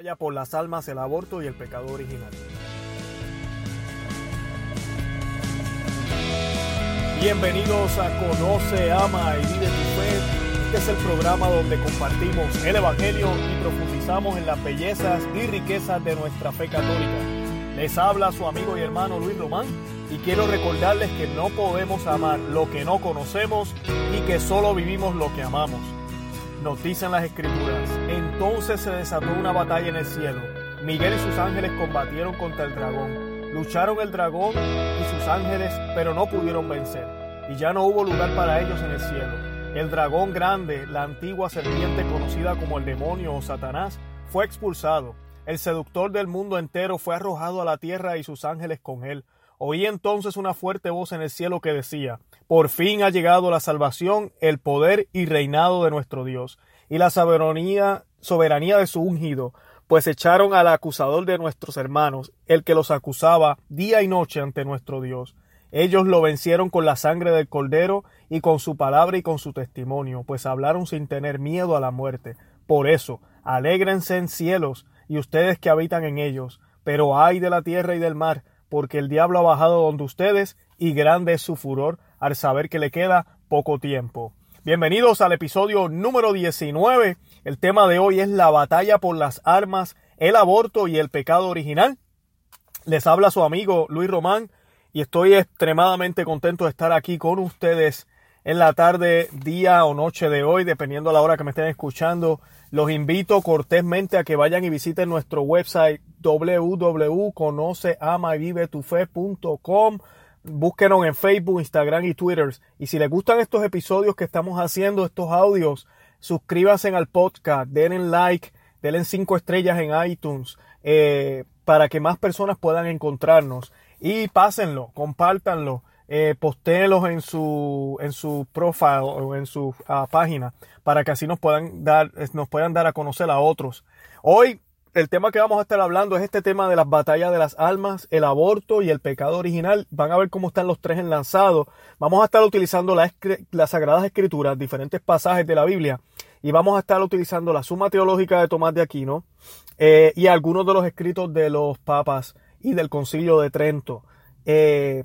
Vaya por las almas, el aborto y el pecado original. Bienvenidos a Conoce, Ama y Vive tu Fe. Este es el programa donde compartimos el Evangelio y profundizamos en las bellezas y riquezas de nuestra fe católica. Les habla su amigo y hermano Luis Román y quiero recordarles que no podemos amar lo que no conocemos y que solo vivimos lo que amamos. Nos dicen las escrituras, entonces se desató una batalla en el cielo. Miguel y sus ángeles combatieron contra el dragón. Lucharon el dragón y sus ángeles, pero no pudieron vencer. Y ya no hubo lugar para ellos en el cielo. El dragón grande, la antigua serpiente conocida como el demonio o Satanás, fue expulsado. El seductor del mundo entero fue arrojado a la tierra y sus ángeles con él. Oí entonces una fuerte voz en el cielo que decía, Por fin ha llegado la salvación, el poder y reinado de nuestro Dios, y la soberanía, soberanía de su ungido, pues echaron al acusador de nuestros hermanos, el que los acusaba día y noche ante nuestro Dios. Ellos lo vencieron con la sangre del cordero y con su palabra y con su testimonio, pues hablaron sin tener miedo a la muerte. Por eso, alégrense en cielos y ustedes que habitan en ellos, pero ay de la tierra y del mar, porque el diablo ha bajado donde ustedes y grande es su furor al saber que le queda poco tiempo. Bienvenidos al episodio número 19. El tema de hoy es la batalla por las armas, el aborto y el pecado original. Les habla su amigo Luis Román y estoy extremadamente contento de estar aquí con ustedes en la tarde, día o noche de hoy, dependiendo a la hora que me estén escuchando. Los invito cortésmente a que vayan y visiten nuestro website www.conoceamavivetufe.com. Búsquenos en Facebook, Instagram y Twitter. Y si les gustan estos episodios que estamos haciendo, estos audios, suscríbanse al podcast, denle like, denle cinco estrellas en iTunes eh, para que más personas puedan encontrarnos. Y pásenlo, compártanlo eh, en su en su profile o en su uh, página para que así nos puedan dar nos puedan dar a conocer a otros. Hoy el tema que vamos a estar hablando es este tema de las batallas de las almas, el aborto y el pecado original. Van a ver cómo están los tres enlazados. Vamos a estar utilizando las, Sagradas Escrituras, diferentes pasajes de la Biblia, y vamos a estar utilizando la Suma Teológica de Tomás de Aquino eh, y algunos de los escritos de los papas y del Concilio de Trento. Eh,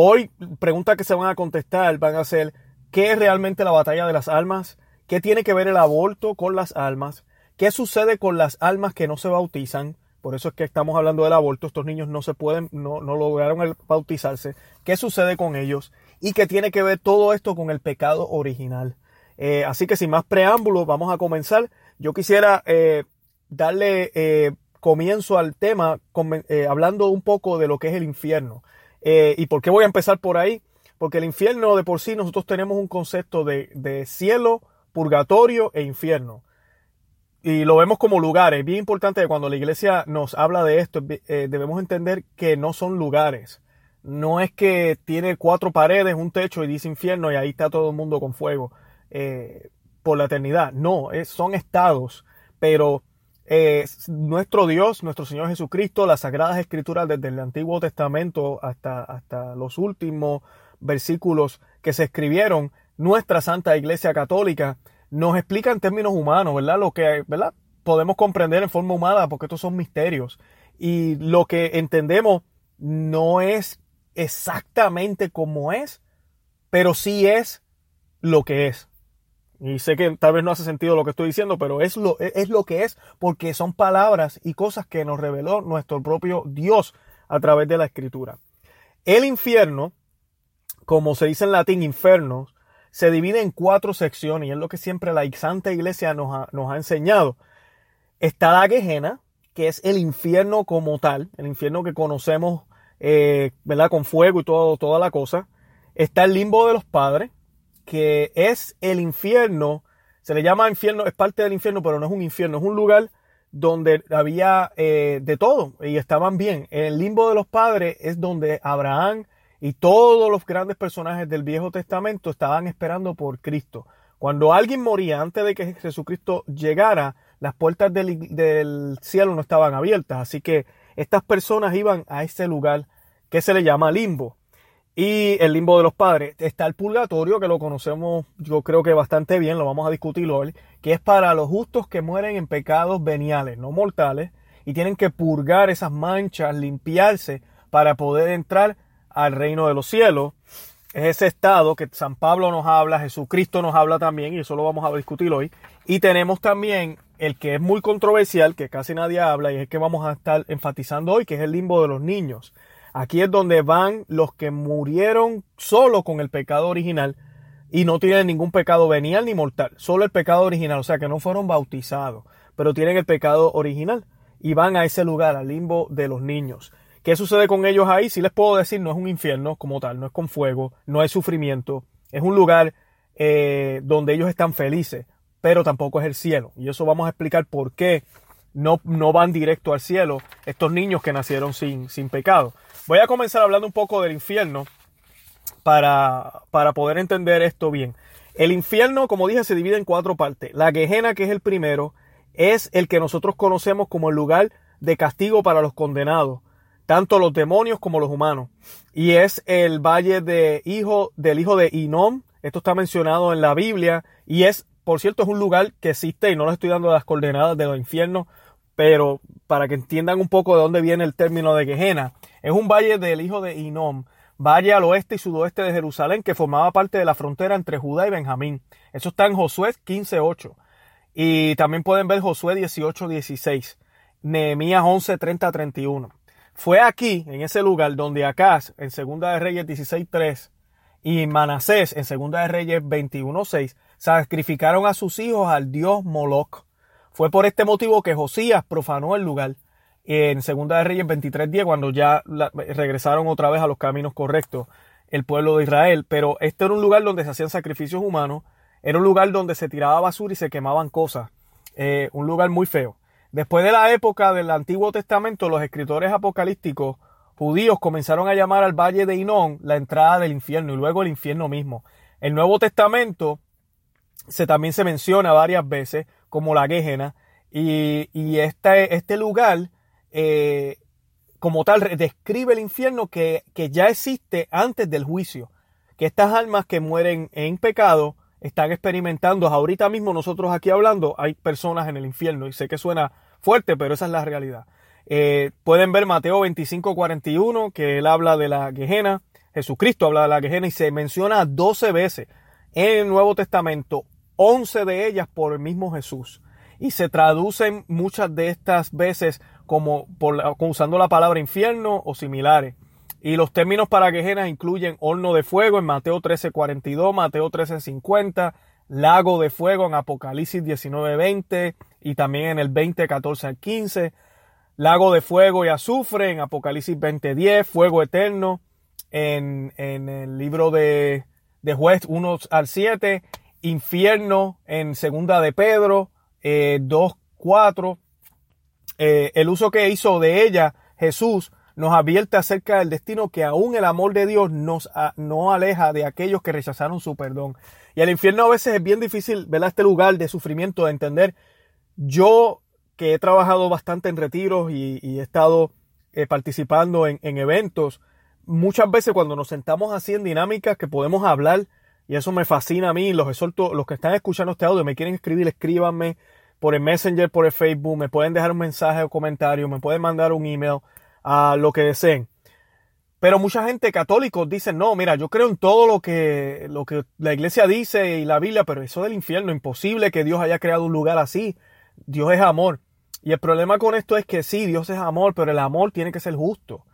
Hoy, preguntas que se van a contestar van a ser, ¿qué es realmente la batalla de las almas? ¿Qué tiene que ver el aborto con las almas? ¿Qué sucede con las almas que no se bautizan? Por eso es que estamos hablando del aborto. Estos niños no se pueden, no, no lograron el bautizarse. ¿Qué sucede con ellos? Y qué tiene que ver todo esto con el pecado original. Eh, así que sin más preámbulos, vamos a comenzar. Yo quisiera eh, darle eh, comienzo al tema hablando un poco de lo que es el infierno. ¿Y por qué voy a empezar por ahí? Porque el infierno de por sí nosotros tenemos un concepto de, cielo, purgatorio e infierno. Y lo vemos como lugares. Bien importante cuando la iglesia nos habla de esto, eh, debemos entender que no son lugares. No es que tiene cuatro paredes, un techo y dice infierno y ahí está todo el mundo con fuego eh, por la eternidad. No, son estados. Pero eh, nuestro Dios, nuestro Señor Jesucristo, las Sagradas Escrituras desde el Antiguo Testamento hasta, hasta los últimos versículos que se escribieron, nuestra Santa Iglesia Católica, nos explica en términos humanos, ¿verdad? Lo que, ¿verdad? Podemos comprender en forma humana porque estos son misterios. Y lo que entendemos no es exactamente como es, pero sí es lo que es. Y sé que tal vez no hace sentido lo que estoy diciendo, pero es lo, es lo que es porque son palabras y cosas que nos reveló nuestro propio Dios a través de la escritura. El infierno, como se dice en latín, inferno, se divide en cuatro secciones y es lo que siempre la Santa Iglesia nos ha, enseñado. Está la Gehenna, que es el infierno como tal, el infierno que conocemos, eh, ¿verdad? Con fuego y todo, toda la cosa. Está el limbo de los padres, que es el infierno, se le llama infierno, es parte del infierno, pero no es un infierno, es un lugar donde había eh, de todo y estaban bien. El limbo de los padres es donde Abraham y todos los grandes personajes del Viejo Testamento estaban esperando por Cristo. Cuando alguien moría antes de que Jesucristo llegara, las puertas del, cielo no estaban abiertas. Así que estas personas iban a ese lugar que se le llama limbo. y el limbo de los padres. Está el purgatorio, que lo conocemos yo creo que bastante bien, lo vamos a discutir hoy, que es para los justos que mueren en pecados veniales, no mortales, y tienen que purgar esas manchas, limpiarse para poder entrar al reino de los cielos. Es ese estado que San Pablo nos habla, Jesucristo nos habla también, y eso lo vamos a discutir hoy. Y tenemos también el que es muy controversial, que casi nadie habla, y es el que vamos a estar enfatizando hoy, que es el limbo de los niños. Aquí es donde van los que murieron solo con el pecado original y no tienen ningún pecado venial ni mortal, solo el pecado original, o sea que no fueron bautizados, pero tienen el pecado original y van a ese lugar, al limbo de los niños. ¿Qué sucede con ellos ahí? Si les puedo decir, no es un infierno como tal, no es con fuego, no hay sufrimiento, es un lugar eh, donde ellos están felices, pero tampoco es el cielo. Y eso vamos a explicar por qué no, no van directo al cielo estos niños que nacieron sin, sin pecado. Voy a comenzar hablando un poco del infierno para, para poder entender esto bien. El infierno, como dije, se divide en cuatro partes. La Gehenna, que es el primero, es el que nosotros conocemos como el lugar de castigo para los condenados, tanto los demonios como los humanos. Y es el valle de hijo, del hijo de Inom. Esto está mencionado en la Biblia y es, por cierto, es un lugar que existe y no le estoy dando las coordenadas de los infiernos, pero para que entiendan un poco de dónde viene el término de Gehenna. Es un valle del hijo de Inom, valle al oeste y sudoeste de Jerusalén que formaba parte de la frontera entre Judá y Benjamín. Eso está en Josué 15.8. Y también pueden ver Josué 18.16, Nehemías 11.30-31. Fue aquí, en ese lugar, donde Acaz, en Segunda de Reyes 16.3, y Manasés, en Segunda de Reyes 21.6, sacrificaron a sus hijos al dios Moloch. Fue por este motivo que Josías profanó el lugar en Segunda de Reyes 23.10, cuando ya regresaron otra vez a los caminos correctos el pueblo de Israel. Pero este era un lugar donde se hacían sacrificios humanos, era un lugar donde se tiraba basura y se quemaban cosas. Eh, un lugar muy feo. Después de la época del Antiguo Testamento, los escritores apocalípticos judíos comenzaron a llamar al valle de Inón la entrada del infierno y luego el infierno mismo. El Nuevo Testamento se, también se menciona varias veces como la Gehenna y, y este, este lugar eh, como tal, describe el infierno que, que ya existe antes del juicio. Que estas almas que mueren en pecado están experimentando. Ahorita mismo nosotros aquí hablando, hay personas en el infierno. Y sé que suena fuerte, pero esa es la realidad. Eh, pueden ver Mateo 25, 41, que él habla de la Gehenna. Jesucristo habla de la Gehenna y se menciona 12 veces en el Nuevo Testamento, 11 de ellas por el mismo Jesús. Y se traducen muchas de estas veces como usando la palabra infierno o similares. Y los términos para quejenas incluyen horno de fuego en Mateo 13:42, Mateo 13:50, lago de fuego en Apocalipsis 19:20 y también en el 20:14 al 15, lago de fuego y azufre en Apocalipsis 20:10, fuego eterno en, en el libro de, de Juez 1 al 7, infierno en segunda de Pedro eh, 2:4 eh, el uso que hizo de ella Jesús nos advierte acerca del destino que aún el amor de Dios nos no aleja de aquellos que rechazaron su perdón. Y el infierno a veces es bien difícil ver este lugar de sufrimiento, de entender. Yo que he trabajado bastante en retiros y, he estado eh, participando en, en eventos, muchas veces cuando nos sentamos así en dinámicas que podemos hablar, y eso me fascina a mí, los exhorto, los que están escuchando este audio, me quieren escribir, escríbanme, por el Messenger, por el Facebook, me pueden dejar un mensaje o comentario, me pueden mandar un email, a lo que deseen. Pero mucha gente católica dice, no, mira, yo creo en todo lo que, lo que la iglesia dice y la Biblia, pero eso del infierno, imposible que Dios haya creado un lugar así. Dios es amor. Y el problema con esto es que sí, Dios es amor, pero el amor tiene que ser justo.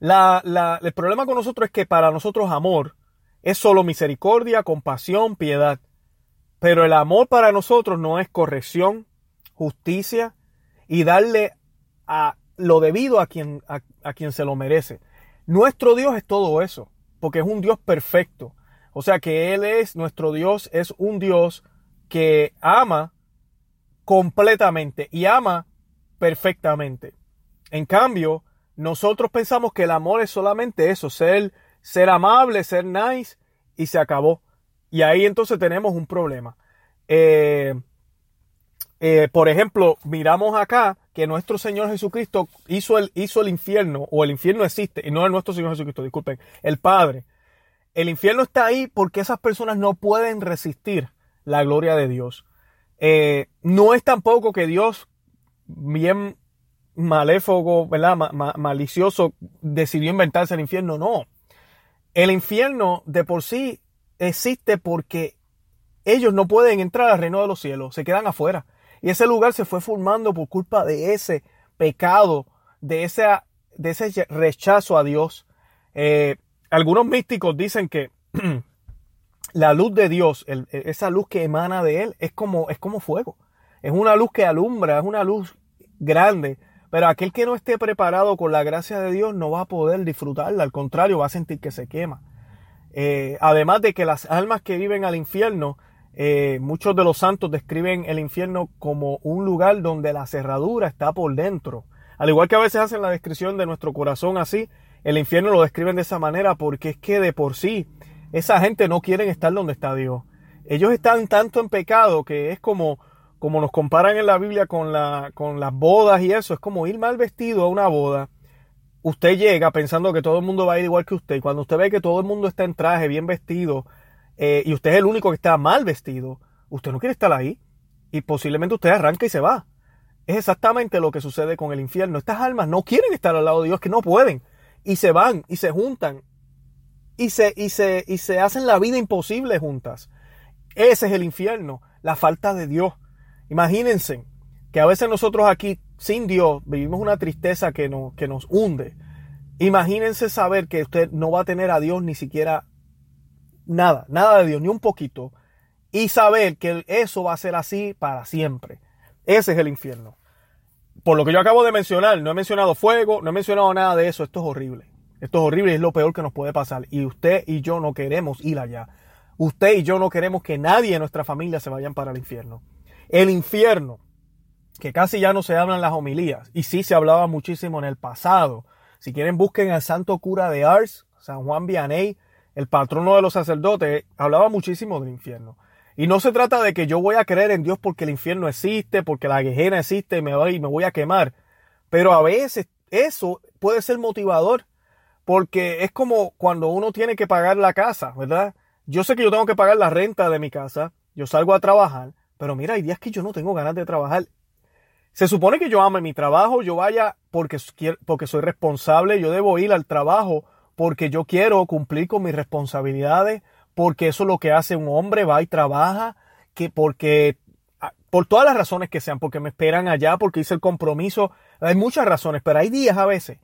La, la, el problema con nosotros es que para nosotros amor es solo misericordia, compasión, piedad. Pero el amor para nosotros no es corrección, justicia y darle a lo debido a quien, a, quien se lo merece. Nuestro Dios es todo eso, porque es un Dios perfecto. O sea que Él es, nuestro Dios es un Dios que ama completamente y ama perfectamente. En cambio, nosotros pensamos que el amor es solamente eso, ser, ser amable, ser nice y se acabó. Y ahí entonces tenemos un problema. Eh, eh, por ejemplo, miramos acá que nuestro Señor Jesucristo hizo el, hizo el infierno, o el infierno existe, y no es nuestro Señor Jesucristo, disculpen, el Padre. el infierno está ahí porque esas personas no pueden resistir la gloria de Dios. Eh, no es tampoco que Dios, bien maléfogo, ¿verdad? malicioso, decidió inventarse el infierno. No. El infierno de por sí existe porque ellos no pueden entrar al reino de los cielos, se quedan afuera. Y ese lugar se fue formando por culpa de ese pecado, de ese, de ese rechazo a Dios. Eh, algunos místicos dicen que la luz de Dios, esa luz que emana de Él, es como, es como fuego. Es una luz que alumbra, es una luz grande. Pero aquel que no esté preparado con la gracia de Dios no va a poder disfrutarla, al contrario, va a sentir que se quema. Eh, además de que las almas que viven al infierno, eh, muchos de los santos describen el infierno como un lugar donde la cerradura está por dentro. Al igual que a veces hacen la descripción de nuestro corazón así, el infierno lo describen de esa manera porque es que de por sí esa gente no quiere estar donde está Dios. Ellos están tanto en pecado que es como, como nos comparan en la Biblia con, la, con las bodas y eso, es como ir mal vestido a una boda usted llega pensando que todo el mundo va a ir igual que usted. Cuando usted ve que todo el mundo está en traje, bien vestido, eh, y usted es el único que está mal vestido, usted no quiere estar ahí. Y posiblemente usted arranca y se va. Es exactamente lo que sucede con el infierno. Estas almas no quieren estar al lado de Dios, que no pueden. Y se van y se juntan. Y se, y se, y se hacen la vida imposible juntas. Ese es el infierno, la falta de Dios. Imagínense que a veces nosotros aquí sin Dios vivimos una tristeza que, que nos hunde. Imagínense saber que usted no va a tener a Dios ni siquiera nada, nada de Dios, ni un poquito. Y saber que eso va a ser así para siempre. Ese es el infierno. Por lo que yo acabo de mencionar, no he mencionado fuego, no he mencionado nada de eso. Esto es horrible. Esto es horrible y es lo peor que nos puede pasar. Y usted y yo no queremos ir allá. Usted y yo no queremos que nadie en nuestra familia se vayan para el infierno. El infierno que casi ya no se hablan las homilías, y sí se hablaba muchísimo en el pasado. Si quieren, busquen al santo cura de Ars, San Juan Vianney, el patrono de los sacerdotes, hablaba muchísimo del infierno. Y no se trata de que yo voy a creer en Dios porque el infierno existe, porque la guejera existe y me voy, me voy a quemar. Pero a veces eso puede ser motivador, porque es como cuando uno tiene que pagar la casa, ¿verdad? Yo sé que yo tengo que pagar la renta de mi casa, yo salgo a trabajar, pero mira, hay días que yo no tengo ganas de trabajar se supone que yo ame mi trabajo, yo vaya porque, porque soy responsable, yo debo ir al trabajo porque yo quiero cumplir con mis responsabilidades, porque eso es lo que hace un hombre, va y trabaja, que porque ah, por todas las razones que sean, porque me esperan allá, porque hice el compromiso, hay muchas razones, pero hay días a veces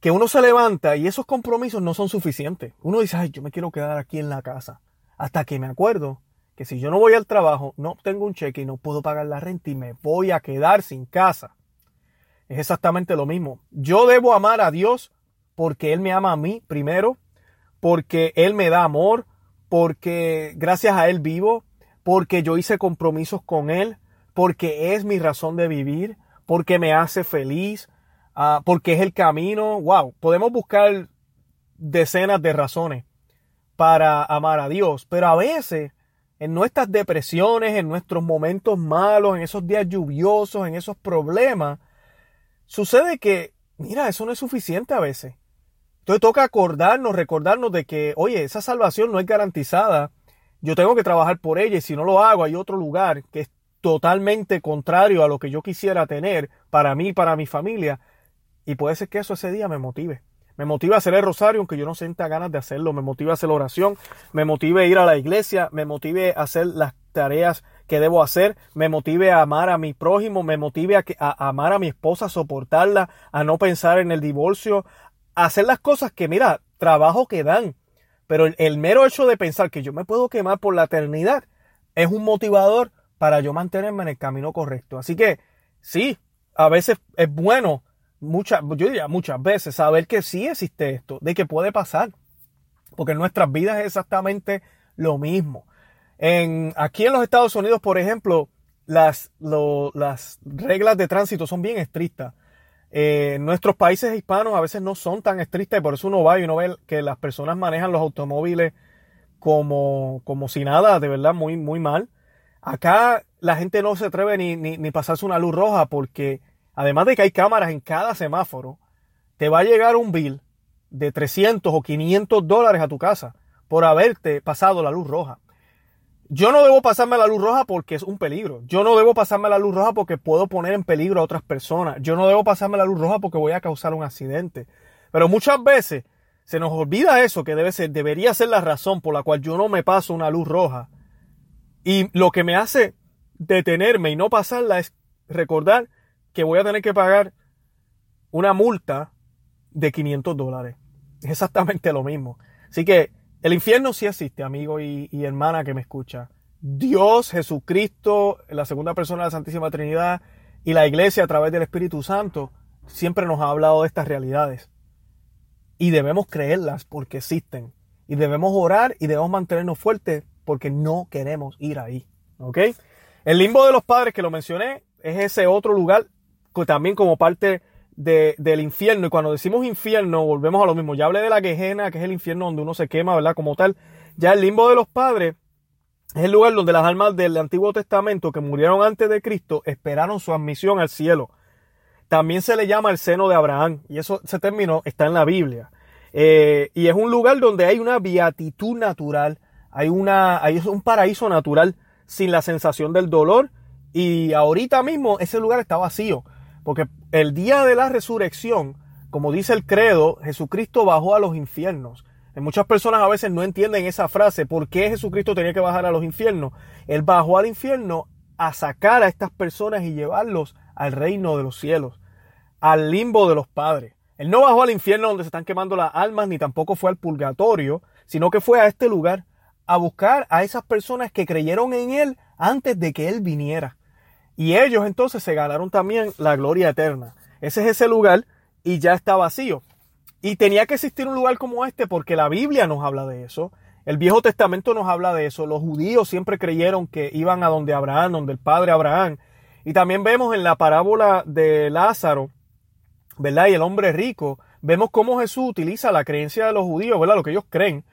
que uno se levanta y esos compromisos no son suficientes. Uno dice, ay, yo me quiero quedar aquí en la casa, hasta que me acuerdo que si yo no voy al trabajo, no obtengo un cheque y no puedo pagar la renta y me voy a quedar sin casa. Es exactamente lo mismo. Yo debo amar a Dios porque Él me ama a mí primero, porque Él me da amor, porque gracias a Él vivo, porque yo hice compromisos con Él, porque es mi razón de vivir, porque me hace feliz, ah, porque es el camino. Wow, podemos buscar decenas de razones para amar a Dios, pero a veces en nuestras depresiones, en nuestros momentos malos, en esos días lluviosos, en esos problemas, sucede que, mira, eso no es suficiente a veces. Entonces toca acordarnos, recordarnos de que, oye, esa salvación no es garantizada. Yo tengo que trabajar por ella y si no lo hago hay otro lugar que es totalmente contrario a lo que yo quisiera tener para mí y para mi familia. Y puede ser que eso ese día me motive. Me motiva a hacer el rosario, aunque yo no sienta ganas de hacerlo. Me motiva a hacer la oración. Me motive a ir a la iglesia. Me motive a hacer las tareas que debo hacer. Me motive a amar a mi prójimo. Me motive a, a amar a mi esposa, a soportarla, a no pensar en el divorcio. Hacer las cosas que, mira, trabajo que dan. Pero el, mero hecho de pensar que yo me puedo quemar por la eternidad es un motivador para yo mantenerme en el camino correcto. Así que, sí, a veces es bueno muchas, yo diría muchas veces, saber que sí existe esto, de que puede pasar. Porque en nuestras vidas es exactamente lo mismo. Aquí en los Estados Unidos, por ejemplo, las reglas de tránsito son bien estrictas. Eh, nuestros países hispanos a veces no son tan estrictas y por eso uno va y uno ve que las personas manejan los automóviles como, como si nada, de verdad, muy, muy mal. Acá la gente no se atreve ni, ni, ni pasarse una luz roja porque Además de que hay cámaras en cada semáforo, te va a llegar un bill de 300 o 500 dólares a tu casa por haberte pasado la luz roja. Yo no debo pasarme la luz roja porque es un peligro. Yo no debo pasarme la luz roja porque puedo poner en peligro a otras personas. Yo no debo pasarme la luz roja porque voy a causar un accidente. Pero muchas veces se nos olvida eso que debe ser, debería ser la razón por la cual yo no me paso una luz roja. Y lo que me hace detenerme y no pasarla es recordar que voy a tener que pagar una multa de 500 dólares. Es exactamente lo mismo. Así que el infierno sí existe, amigo y, hermana que me escucha. Dios, Jesucristo, la segunda persona de la Santísima Trinidad y la iglesia a través del Espíritu Santo siempre nos ha hablado de estas realidades. Y debemos creerlas porque existen. Y debemos orar y debemos mantenernos fuertes porque no queremos ir ahí. ¿Ok? El limbo de los padres que lo mencioné es ese otro lugar que también como parte del infierno. Y cuando decimos infierno, volvemos a lo mismo. Ya hablé de la quejena, que es el infierno donde uno se quema, ¿verdad? Como tal. Ya el limbo de los padres es el lugar donde las almas del Antiguo Testamento que murieron antes de Cristo esperaron su admisión al cielo. También se le llama el seno de Abraham. Y eso se terminó, está en la Biblia. Eh, y es un lugar donde hay una beatitud natural. Hay, una, hay un paraíso natural sin la sensación del dolor. Y ahorita mismo ese lugar está vacío. Porque el día de la resurrección, como dice el credo, Jesucristo bajó a los infiernos. muchas personas a veces no entienden esa frase, ¿por qué Jesucristo tenía que bajar a los infiernos? Él bajó al infierno a sacar a estas personas y llevarlos al reino de los cielos, al limbo de los padres. Él no bajó al infierno donde se están quemando las almas, ni tampoco fue al purgatorio, sino que fue a este lugar a buscar a esas personas que creyeron en Él antes de que Él viniera. Y ellos entonces se ganaron también la gloria eterna. Ese es ese lugar y ya está vacío. Y tenía que existir un lugar como este porque la Biblia nos habla de eso. El Viejo Testamento nos habla de eso. Los judíos siempre creyeron que iban a donde Abraham, donde el padre Abraham. Y también vemos en la parábola de Lázaro, ¿verdad? Y el hombre rico, vemos cómo Jesús utiliza la creencia de los judíos, ¿verdad? Lo que ellos creen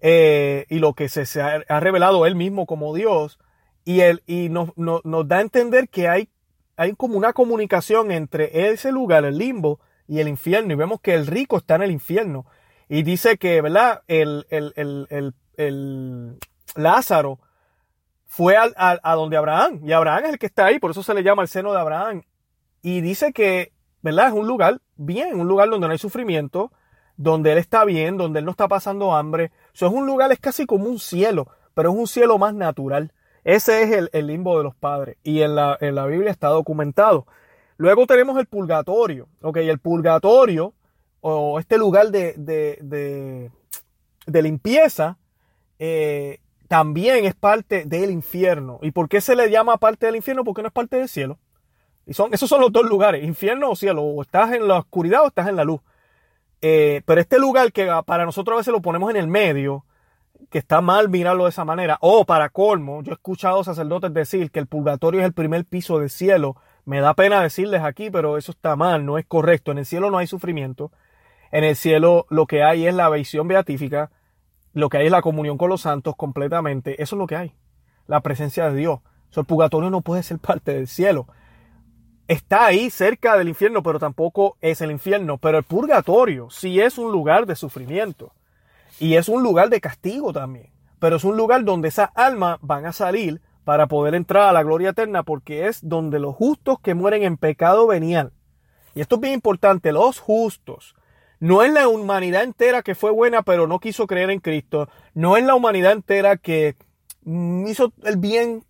eh, y lo que se ha revelado él mismo como Dios y, él, y nos, da a entender que hay, hay como una comunicación entre ese lugar, el limbo, y el infierno. Y vemos que el rico está en el infierno. Y dice que, ¿verdad? El, el, Lázaro fue a donde Abraham. Y Abraham es el que está ahí, por eso se le llama el seno de Abraham. Y dice que, ¿verdad? Es un lugar bien, un lugar donde no hay sufrimiento, donde él está bien, donde él no está pasando hambre. Eso es un lugar, es casi como un cielo, pero es un cielo más natural. Ese es el, limbo de los padres y en la, Biblia está documentado. Luego tenemos el purgatorio. Ok, el purgatorio o este lugar de, de, de, limpieza eh, también es parte del infierno. ¿Y por qué se le llama parte del infierno? Porque no es parte del cielo. Y son, esos son los dos lugares, infierno o cielo. O estás en la oscuridad o estás en la luz. Eh, pero este lugar que para nosotros a veces lo ponemos en el medio, que está mal mirarlo de esa manera. O para colmo, yo he escuchado sacerdotes decir que el purgatorio es el primer piso del cielo. Me da pena decirles aquí, pero eso está mal, no es correcto. En el cielo no hay sufrimiento. En el cielo lo que hay es la visión beatífica, lo que hay es la comunión con los santos completamente. Eso es lo que hay. La presencia de Dios. el purgatorio no puede ser parte del cielo. Está ahí cerca del infierno, pero tampoco es el infierno. Pero el purgatorio sí es un lugar de sufrimiento. Y es un lugar de castigo también. Pero es un lugar donde esas almas van a salir para poder entrar a la gloria eterna porque es donde los justos que mueren en pecado venían. Y esto es bien importante, los justos. No es la humanidad entera que fue buena pero no quiso creer en Cristo. No es la humanidad entera que hizo el bien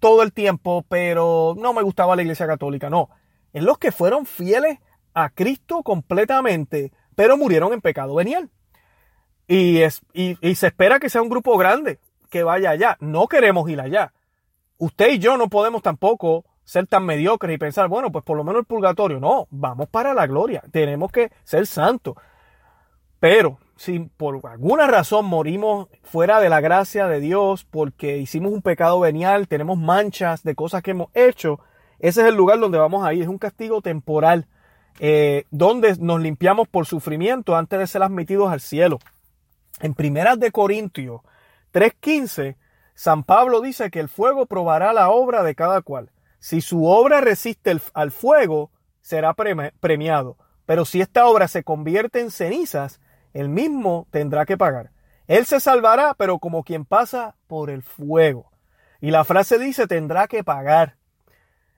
todo el tiempo pero no me gustaba la iglesia católica. No, es los que fueron fieles a Cristo completamente pero murieron en pecado venial. Y, es, y, se espera que sea un grupo grande que vaya allá. No queremos ir allá. Usted y yo no podemos tampoco ser tan mediocres y pensar, bueno, pues por lo menos el purgatorio. No, vamos para la gloria. Tenemos que ser santos. Pero si por alguna razón morimos fuera de la gracia de Dios porque hicimos un pecado venial, tenemos manchas de cosas que hemos hecho, ese es el lugar donde vamos a ir. Es un castigo temporal, eh, donde nos limpiamos por sufrimiento antes de ser admitidos al cielo. En Primeras de Corintios 3:15, San Pablo dice que el fuego probará la obra de cada cual. Si su obra resiste al fuego, será premiado. Pero si esta obra se convierte en cenizas, el mismo tendrá que pagar. Él se salvará, pero como quien pasa por el fuego. Y la frase dice tendrá que pagar.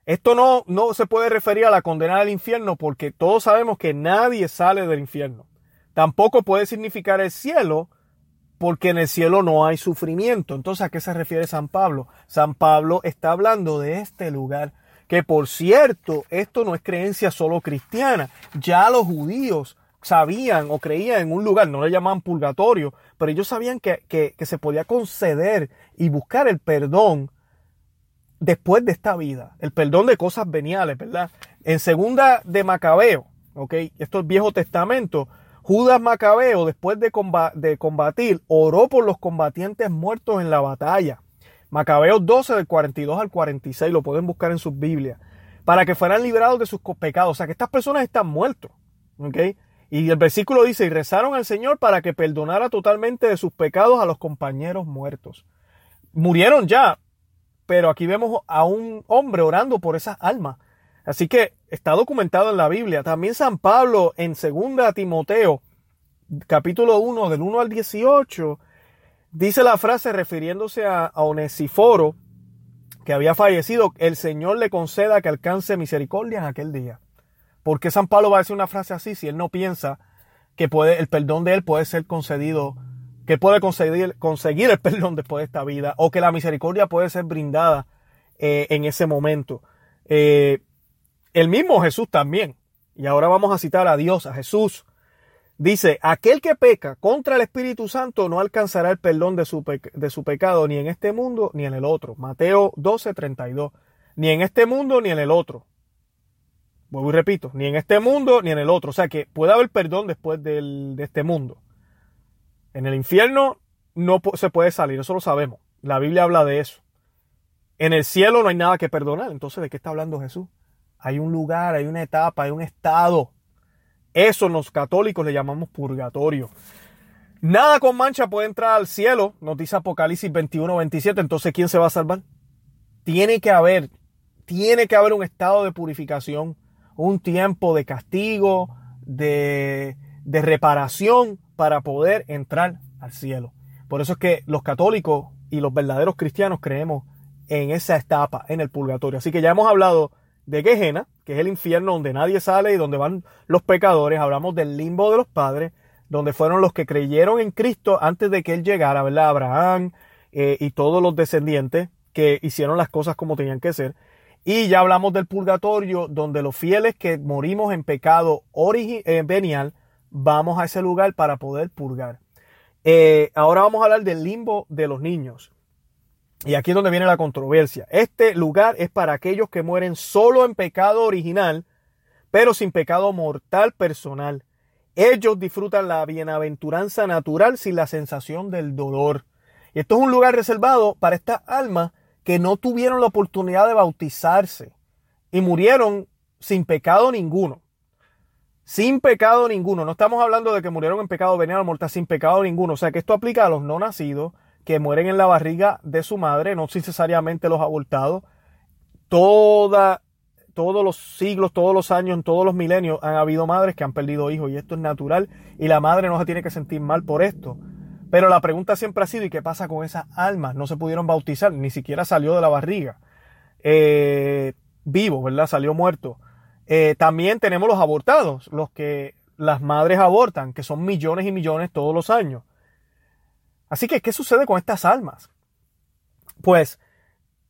Esto no, no se puede referir a la condena del infierno porque todos sabemos que nadie sale del infierno. Tampoco puede significar el cielo porque en el cielo no hay sufrimiento. Entonces, ¿a qué se refiere San Pablo? San Pablo está hablando de este lugar, que por cierto, esto no es creencia solo cristiana. Ya los judíos sabían o creían en un lugar, no le llamaban purgatorio, pero ellos sabían que, que, que se podía conceder y buscar el perdón después de esta vida, el perdón de cosas veniales, ¿verdad? En segunda de Macabeo, ¿ok? Esto es Viejo Testamento. Judas Macabeo, después de, combatir, oró por los combatientes muertos en la batalla. Macabeo 12 del 42 al 46, lo pueden buscar en sus Biblias, para que fueran liberados de sus pecados. O sea, que estas personas están muertos. Y el versículo dice, y rezaron al Señor para que perdonara totalmente de sus pecados a los compañeros muertos. Murieron ya, pero aquí vemos a un hombre orando por esas almas. Así que está documentado en la Biblia. También San Pablo en 2 Timoteo, capítulo 1, del 1 al 18, dice la frase refiriéndose a, a Onesiforo, que había fallecido, el Señor le conceda que alcance misericordia en aquel día. ¿Por qué San Pablo va a decir una frase así si él no piensa que puede, el perdón de él puede ser concedido que puede conseguir, conseguir el perdón después de esta vida o que la misericordia puede ser brindada eh, en ese momento. Eh, el mismo Jesús también, y ahora vamos a citar a Dios, a Jesús, dice, aquel que peca contra el Espíritu Santo no alcanzará el perdón de su, pecado ni en este mundo ni en el otro. Mateo 12, 32. Ni en este mundo ni en el otro. Vuelvo y repito, ni en este mundo ni en el otro. O sea que puede haber perdón después de este mundo. En el infierno no se puede salir, eso lo sabemos. La Biblia habla de eso. En el cielo no hay nada que perdonar. Entonces, ¿de qué está hablando Jesús? Hay un lugar, hay una etapa, hay un estado. Eso los católicos le llamamos purgatorio. Nada con mancha puede entrar al cielo, nos Apocalipsis 21, 27. Entonces, ¿quién se va a salvar? Tiene que haber, tiene que haber un estado de purificación, un tiempo de castigo, de, de reparación para poder entrar al cielo. Por eso es que los católicos y los verdaderos cristianos creemos en esa etapa, en el purgatorio. Así que ya hemos hablado de Gehenna, que es el infierno donde nadie sale y donde van los pecadores. Hablamos del limbo de los padres, donde fueron los que creyeron en Cristo antes de que Él llegara, ¿verdad? Abraham eh, y todos los descendientes que hicieron las cosas como tenían que ser. Y ya hablamos del purgatorio, donde los fieles que morimos en pecado eh, venial, vamos a ese lugar para poder purgar. Eh, ahora vamos a hablar del limbo de los niños. Y aquí es donde viene la controversia. Este lugar es para aquellos que mueren solo en pecado original, pero sin pecado mortal personal. Ellos disfrutan la bienaventuranza natural sin la sensación del dolor. Y esto es un lugar reservado para estas almas que no tuvieron la oportunidad de bautizarse y murieron sin pecado ninguno sin pecado ninguno. No estamos hablando de que murieron en pecado venial mortal sin pecado ninguno. O sea que esto aplica a los no nacidos que mueren en la barriga de su madre, no necesariamente los abortados. Toda, todos los siglos, todos los años, en todos los milenios han habido madres que han perdido hijos y esto es natural y la madre no se tiene que sentir mal por esto. Pero la pregunta siempre ha sido, ¿y qué pasa con esas almas? No se pudieron bautizar, ni siquiera salió de la barriga. Eh, vivo, ¿verdad? Salió muerto. Eh, también tenemos los abortados, los que las madres abortan, que son millones y millones todos los años. Así que, ¿qué sucede con estas almas? Pues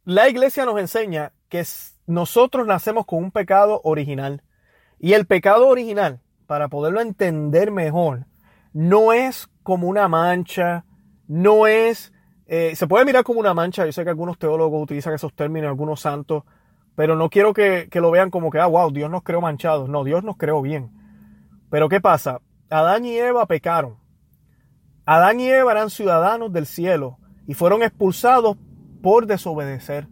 la iglesia nos enseña que nosotros nacemos con un pecado original. Y el pecado original, para poderlo entender mejor, no es como una mancha, no es... Eh, se puede mirar como una mancha, yo sé que algunos teólogos utilizan esos términos, algunos santos, pero no quiero que, lo vean como que, ah, wow, Dios nos creó manchados. No, Dios nos creó bien. Pero ¿qué pasa? Adán y Eva pecaron. Adán y Eva eran ciudadanos del cielo y fueron expulsados por desobedecer.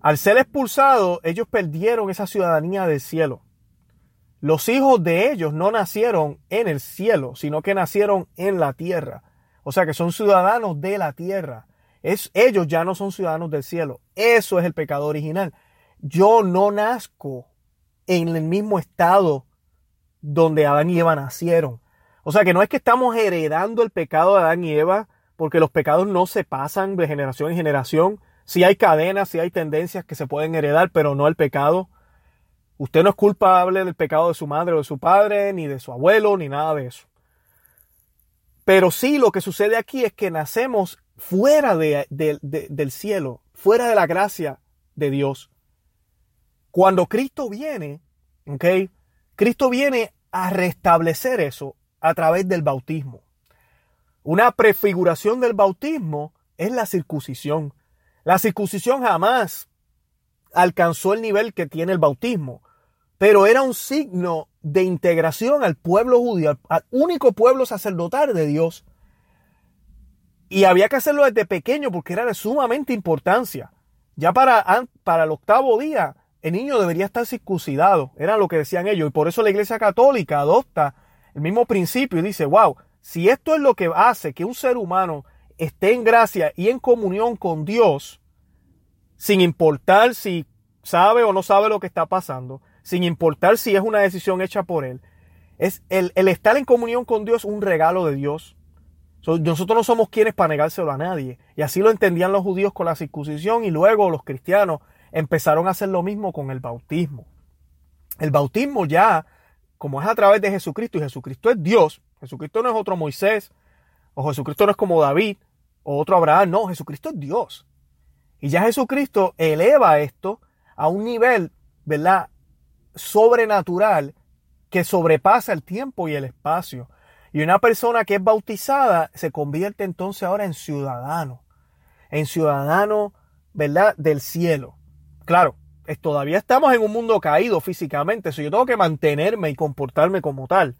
Al ser expulsados, ellos perdieron esa ciudadanía del cielo. Los hijos de ellos no nacieron en el cielo, sino que nacieron en la tierra. O sea que son ciudadanos de la tierra. Es, ellos ya no son ciudadanos del cielo. Eso es el pecado original. Yo no nazco en el mismo estado donde Adán y Eva nacieron. O sea que no es que estamos heredando el pecado de Adán y Eva, porque los pecados no se pasan de generación en generación. Sí hay cadenas, sí hay tendencias que se pueden heredar, pero no el pecado. Usted no es culpable del pecado de su madre o de su padre, ni de su abuelo, ni nada de eso. Pero sí lo que sucede aquí es que nacemos fuera del cielo, fuera de la gracia de Dios. Cuando Cristo viene, ¿ok? Cristo viene a restablecer eso a través del bautismo. Una prefiguración del bautismo es la circuncisión. La circuncisión jamás alcanzó el nivel que tiene el bautismo, pero era un signo de integración al pueblo judío, al único pueblo sacerdotal de Dios. Y había que hacerlo desde pequeño porque era de sumamente importancia. Ya para, para el octavo día, el niño debería estar circuncidado. Era lo que decían ellos. Y por eso la Iglesia Católica adopta el mismo principio y dice, wow, si esto es lo que hace que un ser humano esté en gracia y en comunión con Dios, sin importar si sabe o no sabe lo que está pasando, sin importar si es una decisión hecha por él, es el, el estar en comunión con Dios un regalo de Dios. nosotros no somos quienes para negárselo a nadie. Y así lo entendían los judíos con la circuncisión y luego los cristianos empezaron a hacer lo mismo con el bautismo. El bautismo ya como es a través de Jesucristo y Jesucristo es Dios, Jesucristo no es otro Moisés, o Jesucristo no es como David, o otro Abraham, no, Jesucristo es Dios. Y ya Jesucristo eleva esto a un nivel, ¿verdad? Sobrenatural que sobrepasa el tiempo y el espacio. Y una persona que es bautizada se convierte entonces ahora en ciudadano, en ciudadano, ¿verdad? Del cielo. Claro, todavía estamos en un mundo caído físicamente, eso yo tengo que mantenerme y comportarme como tal.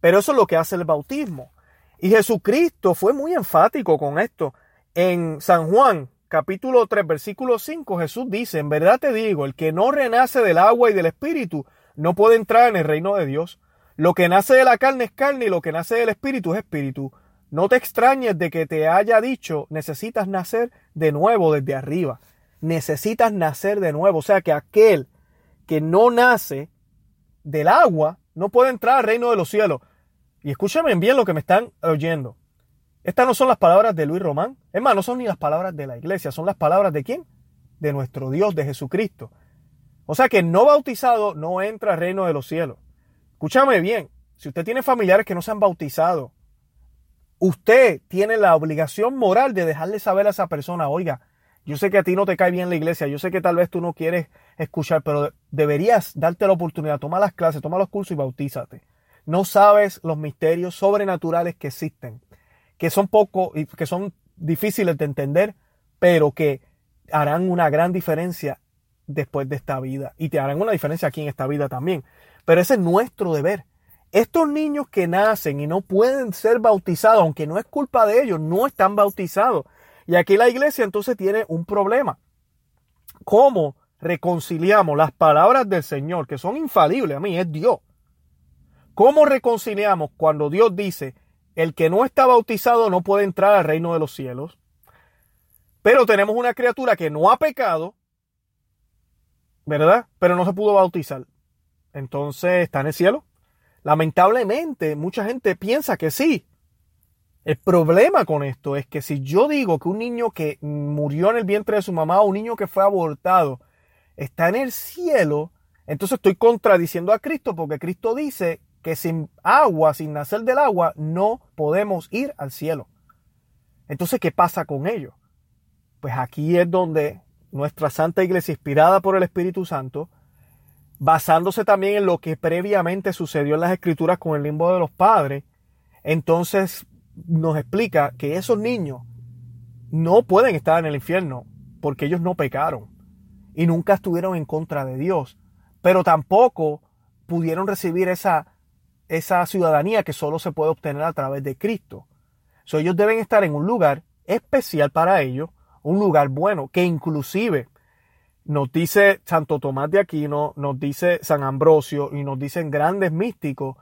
Pero eso es lo que hace el bautismo. Y Jesucristo fue muy enfático con esto. En San Juan, capítulo 3, versículo 5, Jesús dice, en verdad te digo, el que no renace del agua y del espíritu no puede entrar en el reino de Dios. Lo que nace de la carne es carne y lo que nace del espíritu es espíritu. No te extrañes de que te haya dicho, necesitas nacer de nuevo desde arriba necesitas nacer de nuevo. O sea que aquel que no nace del agua no puede entrar al reino de los cielos. Y escúchame bien lo que me están oyendo. Estas no son las palabras de Luis Román. Es más, no son ni las palabras de la iglesia, son las palabras de quién? De nuestro Dios, de Jesucristo. O sea que no bautizado no entra al reino de los cielos. Escúchame bien, si usted tiene familiares que no se han bautizado, usted tiene la obligación moral de dejarle saber a esa persona, oiga, yo sé que a ti no te cae bien la iglesia, yo sé que tal vez tú no quieres escuchar, pero deberías darte la oportunidad, toma las clases, toma los cursos y bautízate. No sabes los misterios sobrenaturales que existen, que son poco y que son difíciles de entender, pero que harán una gran diferencia después de esta vida y te harán una diferencia aquí en esta vida también. Pero ese es nuestro deber. Estos niños que nacen y no pueden ser bautizados, aunque no es culpa de ellos, no están bautizados. Y aquí la iglesia entonces tiene un problema. ¿Cómo reconciliamos las palabras del Señor, que son infalibles a mí, es Dios? ¿Cómo reconciliamos cuando Dios dice, el que no está bautizado no puede entrar al reino de los cielos? Pero tenemos una criatura que no ha pecado, ¿verdad? Pero no se pudo bautizar. Entonces, ¿está en el cielo? Lamentablemente, mucha gente piensa que sí, el problema con esto es que si yo digo que un niño que murió en el vientre de su mamá o un niño que fue abortado está en el cielo, entonces estoy contradiciendo a Cristo porque Cristo dice que sin agua, sin nacer del agua, no podemos ir al cielo. Entonces, ¿qué pasa con ello? Pues aquí es donde nuestra Santa Iglesia, inspirada por el Espíritu Santo, basándose también en lo que previamente sucedió en las Escrituras con el limbo de los padres, entonces nos explica que esos niños no pueden estar en el infierno porque ellos no pecaron y nunca estuvieron en contra de Dios, pero tampoco pudieron recibir esa, esa ciudadanía que solo se puede obtener a través de Cristo. So, ellos deben estar en un lugar especial para ellos, un lugar bueno, que inclusive nos dice Santo Tomás de Aquino, nos dice San Ambrosio y nos dicen grandes místicos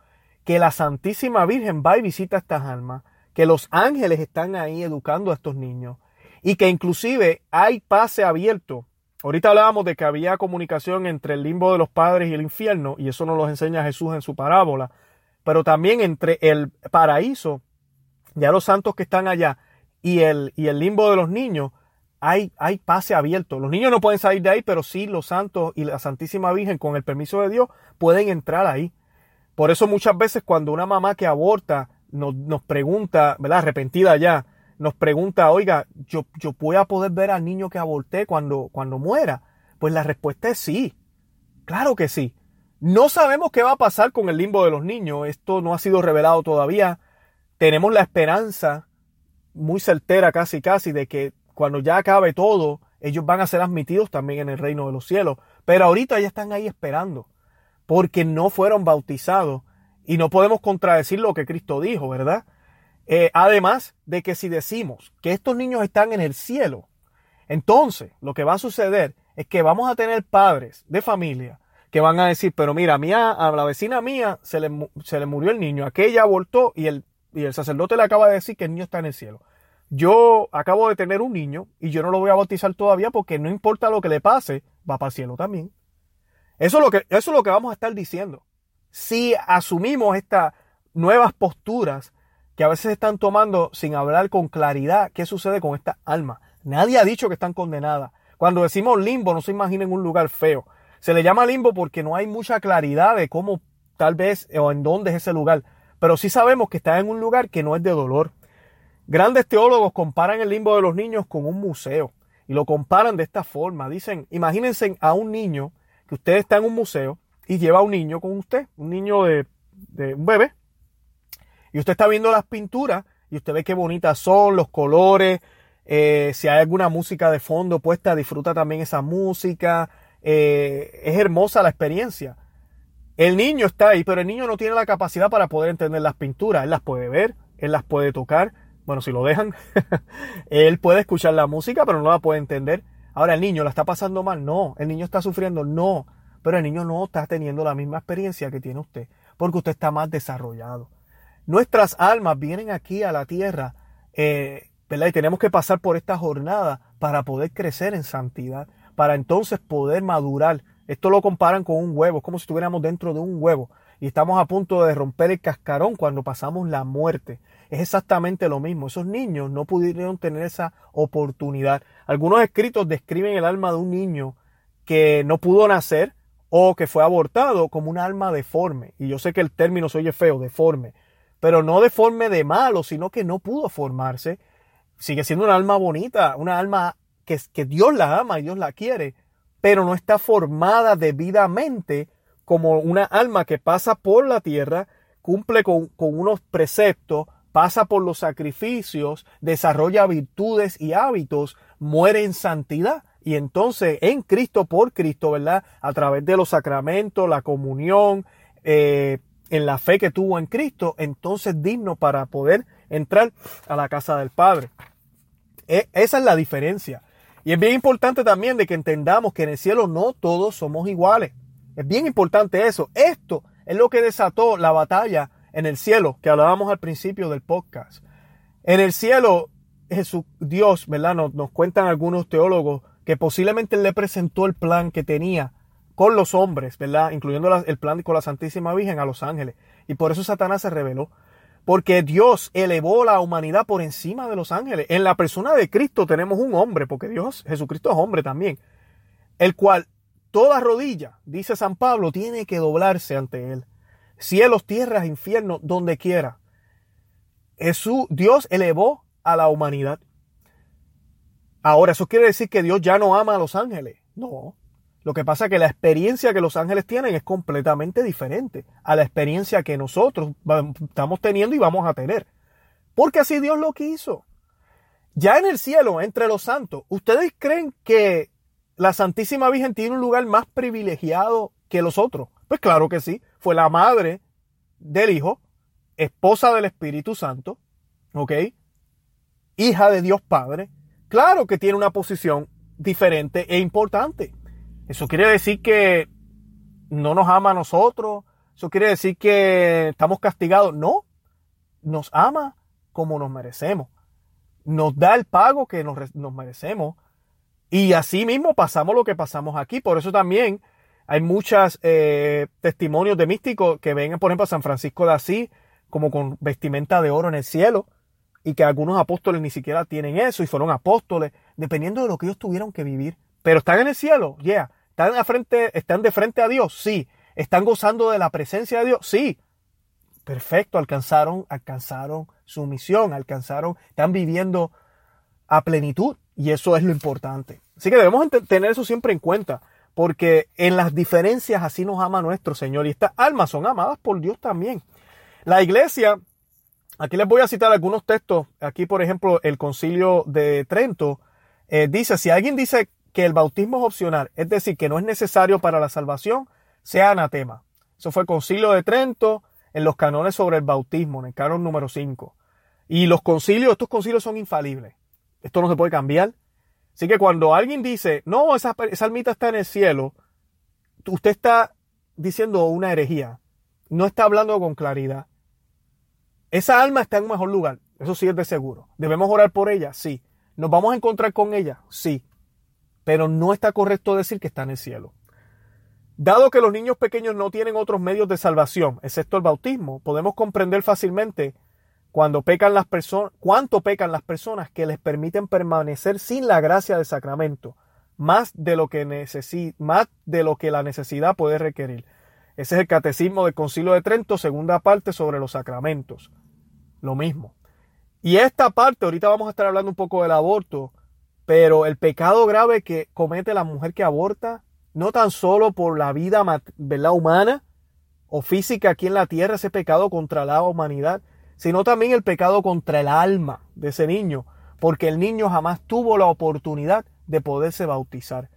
que la Santísima Virgen va y visita estas almas que los ángeles están ahí educando a estos niños y que inclusive hay pase abierto. Ahorita hablábamos de que había comunicación entre el limbo de los padres y el infierno y eso nos lo enseña Jesús en su parábola. pero también entre el paraíso, ya los santos que están allá, y el, y el limbo de los niños, hay, hay pase abierto. Los niños no pueden salir de ahí, pero sí los santos y la Santísima Virgen, con el permiso de Dios, pueden entrar ahí. Por eso muchas veces cuando una mamá que aborta nos, pregunta, ¿verdad? Arrepentida ya, nos pregunta, oiga, yo, yo voy a poder ver al niño que aborté cuando, cuando muera. Pues la respuesta es sí. Claro que sí. No sabemos qué va a pasar con el limbo de los niños. Esto no ha sido revelado todavía. Tenemos la esperanza muy certera casi casi de que cuando ya acabe todo, ellos van a ser admitidos también en el reino de los cielos. Pero ahorita ya están ahí esperando porque no fueron bautizados y no podemos contradecir lo que Cristo dijo, ¿verdad? Eh, además de que si decimos que estos niños están en el cielo, entonces lo que va a suceder es que vamos a tener padres de familia que van a decir, pero mira, a, mía, a la vecina mía se le, se le murió el niño, aquella abortó y el, y el sacerdote le acaba de decir que el niño está en el cielo. Yo acabo de tener un niño y yo no lo voy a bautizar todavía porque no importa lo que le pase, va para el cielo también. Eso es lo que, eso es lo que vamos a estar diciendo. Si asumimos estas nuevas posturas que a veces están tomando sin hablar con claridad qué sucede con esta alma. Nadie ha dicho que están condenadas. Cuando decimos limbo, no se imaginen un lugar feo. Se le llama limbo porque no hay mucha claridad de cómo tal vez o en dónde es ese lugar. Pero sí sabemos que está en un lugar que no es de dolor. Grandes teólogos comparan el limbo de los niños con un museo y lo comparan de esta forma. Dicen, imagínense a un niño que usted está en un museo y lleva a un niño con usted, un niño de, un bebé, y usted está viendo las pinturas y usted ve qué bonitas son, los colores, eh, si hay alguna música de fondo puesta, disfruta también esa música, eh, es hermosa la experiencia. El niño está ahí, pero el niño no tiene la capacidad para poder entender las pinturas, él las puede ver, él las puede tocar, bueno, si lo dejan, él puede escuchar la música, pero no la puede entender. Ahora, ¿el niño la está pasando mal? No. ¿El niño está sufriendo? No. Pero el niño no está teniendo la misma experiencia que tiene usted, porque usted está más desarrollado. Nuestras almas vienen aquí a la tierra, eh, ¿verdad? Y tenemos que pasar por esta jornada para poder crecer en santidad, para entonces poder madurar. Esto lo comparan con un huevo, es como si estuviéramos dentro de un huevo y estamos a punto de romper el cascarón cuando pasamos la muerte. Es exactamente lo mismo. Esos niños no pudieron tener esa oportunidad. Algunos escritos describen el alma de un niño que no pudo nacer o que fue abortado como un alma deforme. Y yo sé que el término se oye feo, deforme. Pero no deforme de malo, sino que no pudo formarse. Sigue siendo una alma bonita, una alma que, que Dios la ama y Dios la quiere, pero no está formada debidamente como una alma que pasa por la tierra, cumple con, unos preceptos, pasa por los sacrificios, desarrolla virtudes y hábitos, muere en santidad. Y entonces en Cristo, por Cristo, ¿verdad? A través de los sacramentos, la comunión, eh, en la fe que tuvo en Cristo, entonces digno para poder entrar a la casa del Padre. E, esa es la diferencia. Y es bien importante también de que entendamos que en el cielo no todos somos iguales. Es bien importante eso. Esto es lo que desató la batalla en el cielo, que hablábamos al principio del podcast. En el cielo, Jesús, Dios, ¿verdad? Nos, nos cuentan algunos teólogos que posiblemente le presentó el plan que tenía con los hombres, ¿verdad? Incluyendo el plan con la Santísima Virgen a los ángeles. Y por eso Satanás se rebeló. Porque Dios elevó la humanidad por encima de los ángeles. En la persona de Cristo tenemos un hombre, porque Dios, Jesucristo es hombre también, el cual Toda rodilla, dice San Pablo, tiene que doblarse ante Él. Cielos, tierras, infierno, donde quiera. Jesús, Dios elevó a la humanidad. Ahora, ¿eso quiere decir que Dios ya no ama a los ángeles? No. Lo que pasa es que la experiencia que los ángeles tienen es completamente diferente a la experiencia que nosotros estamos teniendo y vamos a tener. Porque así Dios lo quiso. Ya en el cielo, entre los santos, ¿ustedes creen que la Santísima Virgen tiene un lugar más privilegiado que los otros. Pues claro que sí, fue la madre del Hijo, esposa del Espíritu Santo, ¿ok? Hija de Dios Padre. Claro que tiene una posición diferente e importante. Eso quiere decir que no nos ama a nosotros. Eso quiere decir que estamos castigados. No, nos ama como nos merecemos. Nos da el pago que nos, merecemos y así mismo pasamos lo que pasamos aquí. Por eso también Hay muchos eh, testimonios de místicos que ven, por ejemplo, a San Francisco de Asís como con vestimenta de oro en el cielo y que algunos apóstoles ni siquiera tienen eso y fueron apóstoles, dependiendo de lo que ellos tuvieron que vivir. Pero están en el cielo, ya. Yeah. ¿Están, frente, ¿Están de frente a Dios? Sí. ¿Están gozando de la presencia de Dios? Sí. Perfecto, alcanzaron, alcanzaron su misión, alcanzaron, están viviendo a plenitud y eso es lo importante. Así que debemos tener eso siempre en cuenta, porque en las diferencias así nos ama nuestro Señor y estas almas son amadas por Dios también. La iglesia, aquí les voy a citar algunos textos, aquí por ejemplo el concilio de Trento eh, dice, si alguien dice que el bautismo es opcional, es decir, que no es necesario para la salvación, sea anatema. Eso fue el concilio de Trento en los canones sobre el bautismo, en el canon número 5. Y los concilios, estos concilios son infalibles. Esto no se puede cambiar. Así que cuando alguien dice, no, esa, esa almita está en el cielo, usted está diciendo una herejía. No está hablando con claridad. Esa alma está en un mejor lugar. Eso sí es de seguro. ¿Debemos orar por ella? Sí. ¿Nos vamos a encontrar con ella? Sí. Pero no está correcto decir que está en el cielo. Dado que los niños pequeños no tienen otros medios de salvación, excepto el bautismo, podemos comprender fácilmente cuando pecan las personas, cuánto pecan las personas que les permiten permanecer sin la gracia del sacramento, más de lo que más de lo que la necesidad puede requerir. Ese es el catecismo del Concilio de Trento, segunda parte sobre los sacramentos. Lo mismo. Y esta parte, ahorita vamos a estar hablando un poco del aborto, pero el pecado grave que comete la mujer que aborta no tan solo por la vida ¿verdad? humana o física aquí en la tierra, ese pecado contra la humanidad, sino también el pecado contra el alma de ese niño, porque el niño jamás tuvo la oportunidad de poderse bautizar.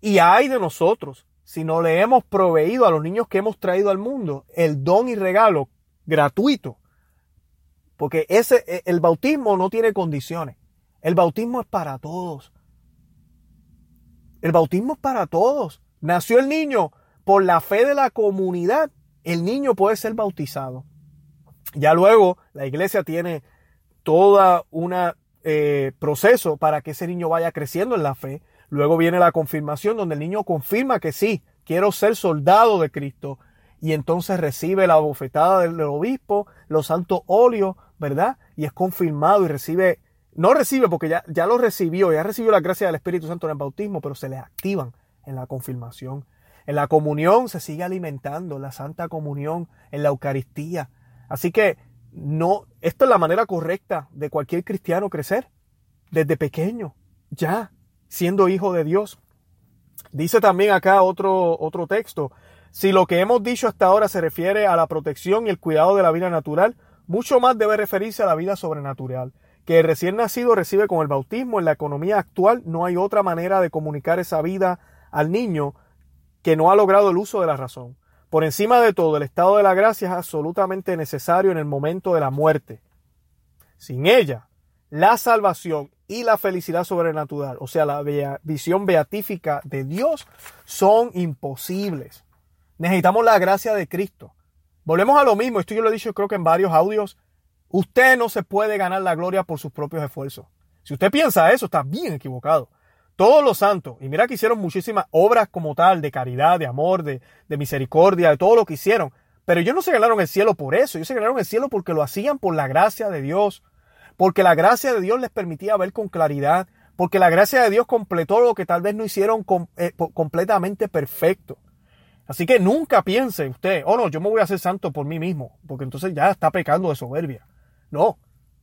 Y hay de nosotros, si no le hemos proveído a los niños que hemos traído al mundo el don y regalo gratuito, porque ese, e, el bautismo no tiene condiciones. El bautismo es para todos. El bautismo es para todos. Nació el niño por la fe de la comunidad. El niño puede ser bautizado. Ya luego la iglesia tiene todo un eh, proceso para que ese niño vaya creciendo en la fe. Luego viene la confirmación donde el niño confirma que sí, quiero ser soldado de Cristo. Y entonces recibe la bofetada del, obispo, los santos óleos, ¿verdad? Y es confirmado y recibe no recibe porque ya, ya lo recibió, ya recibió la gracia del Espíritu Santo en el bautismo, pero se le activan en la confirmación. En la comunión se sigue alimentando, la Santa Comunión, en la Eucaristía. Así que no, esto es la manera correcta de cualquier cristiano crecer, desde pequeño, ya, siendo hijo de Dios. Dice también acá otro, otro texto, si lo que hemos dicho hasta ahora se refiere a la protección y el cuidado de la vida natural, mucho más debe referirse a la vida sobrenatural que el recién nacido recibe con el bautismo. En la economía actual no hay otra manera de comunicar esa vida al niño que no ha logrado el uso de la razón. Por encima de todo, el estado de la gracia es absolutamente necesario en el momento de la muerte. Sin ella, la salvación y la felicidad sobrenatural, o sea, la visión beatífica de Dios, son imposibles. Necesitamos la gracia de Cristo. Volvemos a lo mismo, esto yo lo he dicho creo que en varios audios Usted no se puede ganar la gloria por sus propios esfuerzos. Si usted piensa eso, está bien equivocado. Todos los santos, y mira que hicieron muchísimas obras como tal, de caridad, de amor, de, misericordia, de todo lo que hicieron. Pero ellos no se ganaron el cielo por eso, ellos se ganaron el cielo porque lo hacían por la gracia de Dios, porque la gracia de Dios les permitía ver con claridad, porque la gracia de Dios completó lo que tal vez no hicieron eh, completamente perfecto. Así que nunca piense usted, oh no, yo me voy a hacer santo por mí mismo, porque entonces ya está pecando de soberbia. No,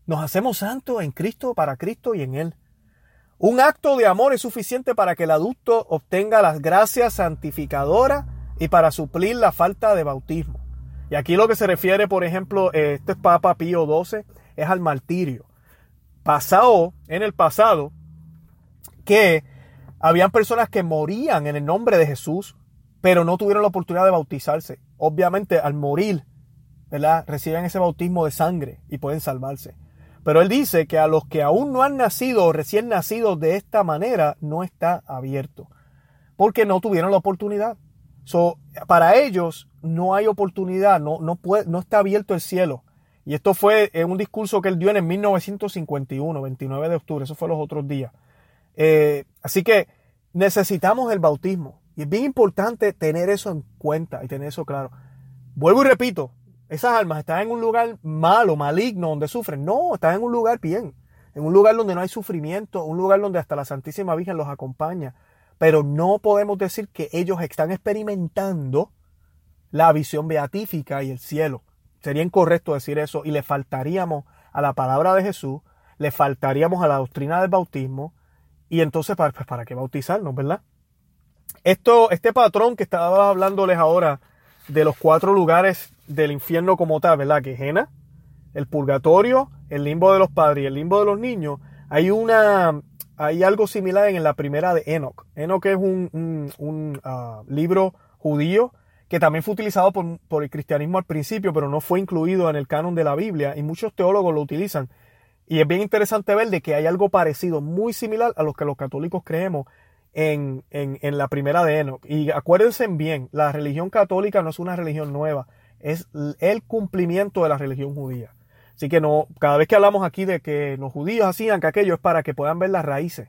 nos hacemos santos en Cristo, para Cristo y en Él. Un acto de amor es suficiente para que el adulto obtenga las gracias santificadoras y para suplir la falta de bautismo. Y aquí lo que se refiere, por ejemplo, este es Papa Pío XII, es al martirio. Pasado en el pasado que habían personas que morían en el nombre de Jesús, pero no tuvieron la oportunidad de bautizarse. Obviamente, al morir ¿verdad? Reciben ese bautismo de sangre y pueden salvarse. Pero él dice que a los que aún no han nacido o recién nacidos de esta manera no está abierto. Porque no tuvieron la oportunidad. So, para ellos no hay oportunidad, no, no, puede, no está abierto el cielo. Y esto fue en un discurso que él dio en 1951, 29 de octubre, eso fue los otros días. Eh, así que necesitamos el bautismo. Y es bien importante tener eso en cuenta y tener eso claro. Vuelvo y repito, esas almas están en un lugar malo, maligno, donde sufren. No, están en un lugar bien. En un lugar donde no hay sufrimiento, un lugar donde hasta la Santísima Virgen los acompaña. Pero no podemos decir que ellos están experimentando la visión beatífica y el cielo. Sería incorrecto decir eso y le faltaríamos a la palabra de Jesús, le faltaríamos a la doctrina del bautismo y entonces para, pues, para qué bautizarnos, ¿verdad? Esto, este patrón que estaba hablándoles ahora de los cuatro lugares del infierno como tal, ¿verdad? Que es el purgatorio, el limbo de los padres y el limbo de los niños. Hay una, hay algo similar en la primera de Enoch. Enoch es un, un, ah, libro judío que también fue utilizado por, por, el cristianismo al principio, pero no fue incluido en el canon de la Biblia y muchos teólogos lo utilizan. Y es bien interesante ver de que hay algo parecido, muy similar a lo que los católicos creemos en, en, en la primera de Enoch. Y acuérdense bien, la religión católica no es una religión nueva, es el cumplimiento de la religión judía. Así que no, cada vez que hablamos aquí de que los judíos hacían que aquello es para que puedan ver las raíces.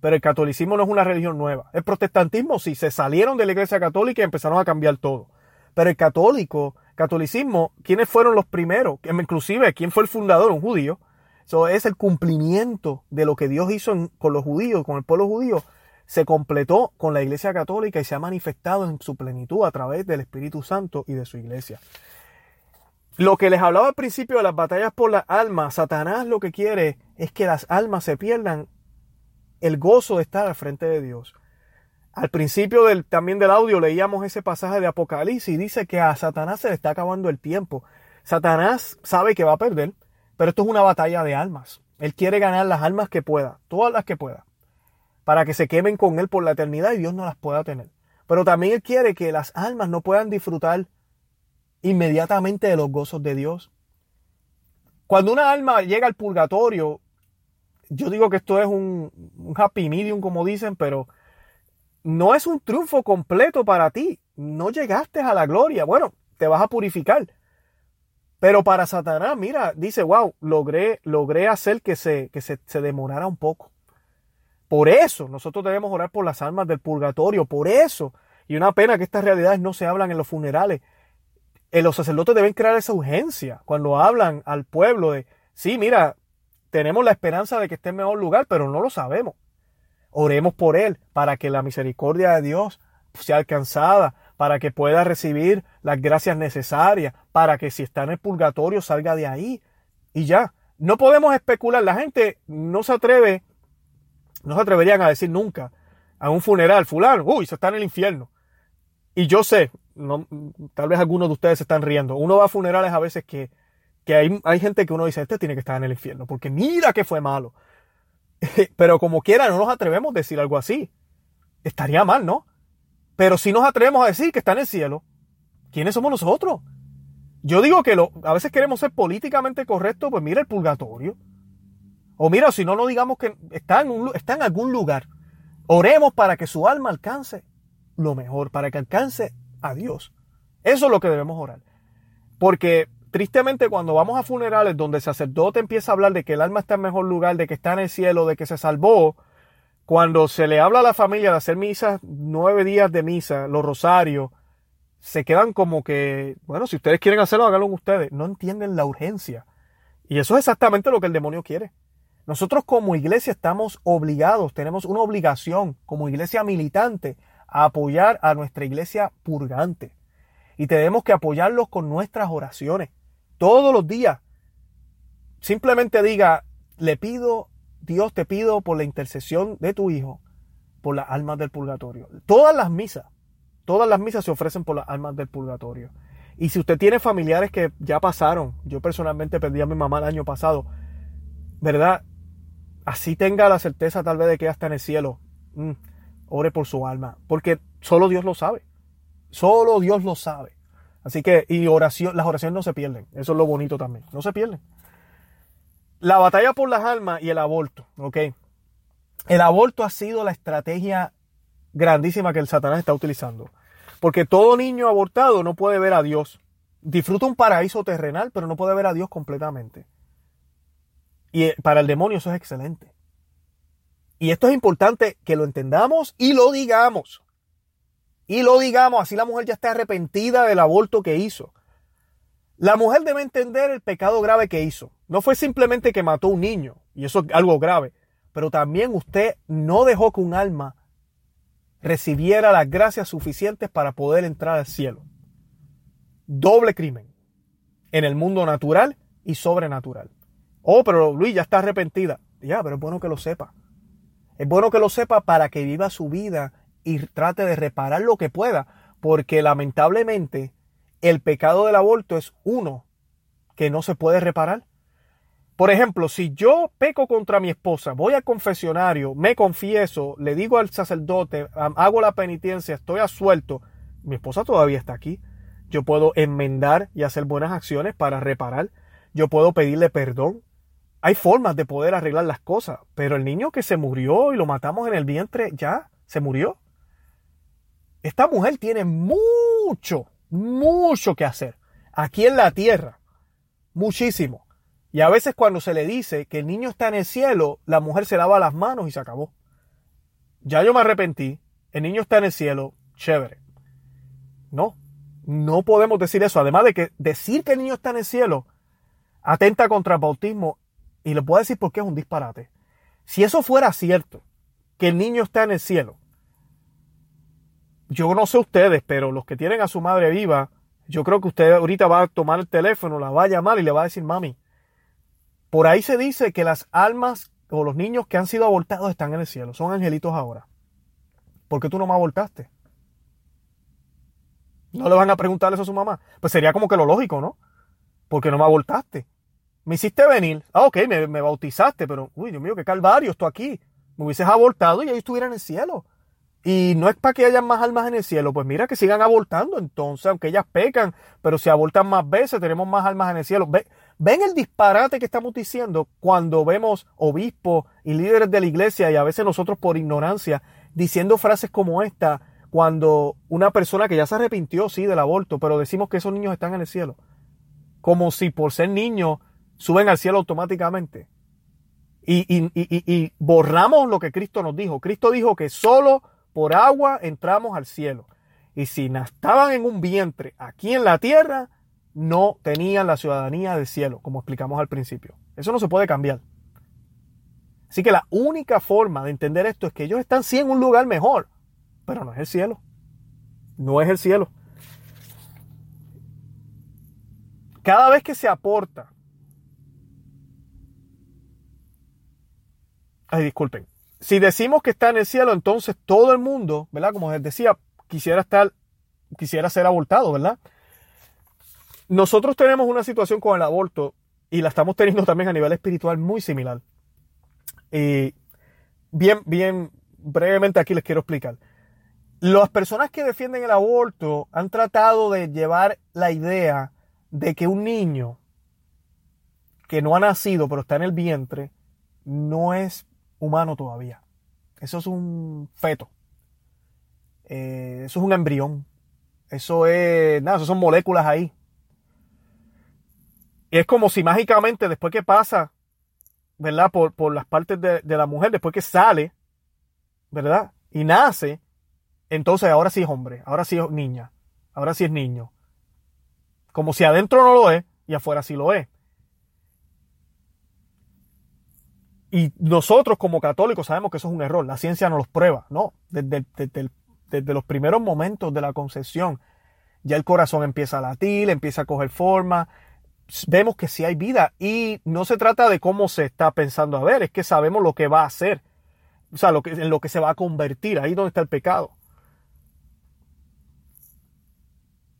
Pero el catolicismo no es una religión nueva. El protestantismo sí, se salieron de la iglesia católica y empezaron a cambiar todo. Pero el católico, catolicismo, ¿quiénes fueron los primeros? Inclusive, ¿quién fue el fundador? Un judío. Eso es el cumplimiento de lo que Dios hizo con los judíos, con el pueblo judío. Se completó con la Iglesia Católica y se ha manifestado en su plenitud a través del Espíritu Santo y de su Iglesia. Lo que les hablaba al principio de las batallas por las almas, Satanás lo que quiere es que las almas se pierdan el gozo de estar al frente de Dios. Al principio del, también del audio leíamos ese pasaje de Apocalipsis y dice que a Satanás se le está acabando el tiempo. Satanás sabe que va a perder, pero esto es una batalla de almas. Él quiere ganar las almas que pueda, todas las que pueda, para que se quemen con Él por la eternidad y Dios no las pueda tener. Pero también Él quiere que las almas no puedan disfrutar inmediatamente de los gozos de Dios. Cuando una alma llega al purgatorio, yo digo que esto es un, happy medium, como dicen, pero no es un triunfo completo para ti. No llegaste a la gloria. Bueno, te vas a purificar. Pero para Satanás, mira, dice, wow, logré, logré hacer que, se, que se, se demorara un poco. Por eso nosotros debemos orar por las almas del purgatorio, por eso. Y una pena que estas realidades no se hablan en los funerales. Eh, los sacerdotes deben crear esa urgencia cuando hablan al pueblo de, sí, mira, tenemos la esperanza de que esté en mejor lugar, pero no lo sabemos. Oremos por él para que la misericordia de Dios sea alcanzada, para que pueda recibir las gracias necesarias, para que si está en el purgatorio salga de ahí. Y ya, no podemos especular. La gente no se atreve, no se atreverían a decir nunca a un funeral, fulano, uy, se está en el infierno. Y yo sé, no, tal vez algunos de ustedes se están riendo. Uno va a funerales a veces que, que hay, hay gente que uno dice, este tiene que estar en el infierno, porque mira que fue malo. Pero como quiera, no nos atrevemos a decir algo así. Estaría mal, ¿no? Pero si nos atrevemos a decir que está en el cielo, ¿quiénes somos nosotros? Yo digo que lo, a veces queremos ser políticamente correctos, pues mira el purgatorio. O mira, si no, no digamos que está en, un, está en algún lugar. Oremos para que su alma alcance lo mejor, para que alcance a Dios. Eso es lo que debemos orar. Porque tristemente cuando vamos a funerales donde el sacerdote empieza a hablar de que el alma está en mejor lugar, de que está en el cielo, de que se salvó, cuando se le habla a la familia de hacer misas, nueve días de misa, los rosarios, se quedan como que, bueno, si ustedes quieren hacerlo, háganlo ustedes. No entienden la urgencia. Y eso es exactamente lo que el demonio quiere. Nosotros como iglesia estamos obligados, tenemos una obligación como iglesia militante a apoyar a nuestra iglesia purgante. Y tenemos que apoyarlos con nuestras oraciones. Todos los días. Simplemente diga, le pido, Dios te pido por la intercesión de tu Hijo, por las almas del purgatorio. Todas las misas, todas las misas se ofrecen por las almas del purgatorio. Y si usted tiene familiares que ya pasaron, yo personalmente perdí a mi mamá el año pasado, ¿verdad? Así tenga la certeza tal vez de que ya está en el cielo. Mm, ore por su alma, porque solo Dios lo sabe. Solo Dios lo sabe. Así que, y oración, las oraciones no se pierden. Eso es lo bonito también. No se pierden. La batalla por las almas y el aborto, ¿ok? El aborto ha sido la estrategia grandísima que el Satanás está utilizando. Porque todo niño abortado no puede ver a Dios. Disfruta un paraíso terrenal, pero no puede ver a Dios completamente. Y eh, para el demonio eso es excelente. Y esto es importante que lo entendamos y lo digamos. Y lo digamos, así la mujer ya está arrepentida del aborto que hizo. La mujer debe entender el pecado grave que hizo. No fue simplemente que mató a un niño, y eso es algo grave, pero también usted no dejó que un alma recibiera las gracias suficientes para poder entrar al cielo. Doble crimen en el mundo natural y sobrenatural. Oh, pero Luis ya está arrepentida. Ya, pero es bueno que lo sepa. Es bueno que lo sepa para que viva su vida y trate de reparar lo que pueda, porque lamentablemente el pecado del aborto es uno que no se puede reparar. Por ejemplo, si yo peco contra mi esposa, voy al confesionario, me confieso, le digo al sacerdote, hago la penitencia, estoy asuelto, mi esposa todavía está aquí. Yo puedo enmendar y hacer buenas acciones para reparar. Yo puedo pedirle perdón. Hay formas de poder arreglar las cosas, pero el niño que se murió y lo matamos en el vientre ya se murió. Esta mujer tiene mucho, mucho que hacer aquí en la tierra. Muchísimo. Y a veces cuando se le dice que el niño está en el cielo, la mujer se lava las manos y se acabó. Ya yo me arrepentí, el niño está en el cielo, chévere. No, no podemos decir eso. Además de que decir que el niño está en el cielo atenta contra el bautismo y le puedo decir por qué es un disparate. Si eso fuera cierto, que el niño está en el cielo, yo no sé ustedes, pero los que tienen a su madre viva, yo creo que usted ahorita va a tomar el teléfono, la va a llamar y le va a decir, mami, por ahí se dice que las almas o los niños que han sido abortados están en el cielo, son angelitos ahora. ¿Por qué tú no me abortaste? No le van a preguntar eso a su mamá. Pues sería como que lo lógico, ¿no? Porque no me abortaste. Me hiciste venir. Ah, ok, me, bautizaste, pero, uy, Dios mío, qué calvario, esto aquí. Me hubieses abortado y ahí estuviera en el cielo. Y no es para que haya más almas en el cielo, pues mira que sigan abortando entonces, aunque ellas pecan, pero si abortan más veces, tenemos más almas en el cielo. ¿Ven el disparate que estamos diciendo cuando vemos obispos y líderes de la iglesia y a veces nosotros por ignorancia diciendo frases como esta cuando una persona que ya se arrepintió, sí, del aborto, pero decimos que esos niños están en el cielo? Como si por ser niños suben al cielo automáticamente. Y, y, y, y borramos lo que Cristo nos dijo. Cristo dijo que solo por agua entramos al cielo. Y si estaban en un vientre aquí en la tierra, no tenían la ciudadanía del cielo, como explicamos al principio. Eso no se puede cambiar. Así que la única forma de entender esto es que ellos están sí en un lugar mejor, pero no es el cielo. No es el cielo. Cada vez que se aporta, ay, disculpen, si decimos que está en el cielo, entonces todo el mundo, ¿verdad? Como les decía, quisiera estar, quisiera ser abortado, ¿verdad? Nosotros tenemos una situación con el aborto y la estamos teniendo también a nivel espiritual muy similar. Y bien, bien brevemente aquí les quiero explicar. Las personas que defienden el aborto han tratado de llevar la idea de que un niño que no ha nacido pero está en el vientre no es humano todavía. Eso es un feto. Eh, eso es un embrión. Eso es, nada, eso son moléculas ahí. Y es como si mágicamente después que pasa, ¿verdad? Por, por las partes de, de, la mujer, después que sale, ¿verdad? Y nace, entonces ahora sí es hombre, ahora sí es niña, ahora sí es niño. Como si adentro no lo es y afuera sí lo es. Y nosotros como católicos sabemos que eso es un error, la ciencia no los prueba, ¿no? Desde, desde, los primeros momentos de la concepción, ya el corazón empieza a latir, empieza a coger forma, vemos que sí hay vida y no se trata de cómo se está pensando a ver, es que sabemos lo que va a hacer, o sea, lo que, en lo que se va a convertir, ahí donde está el pecado.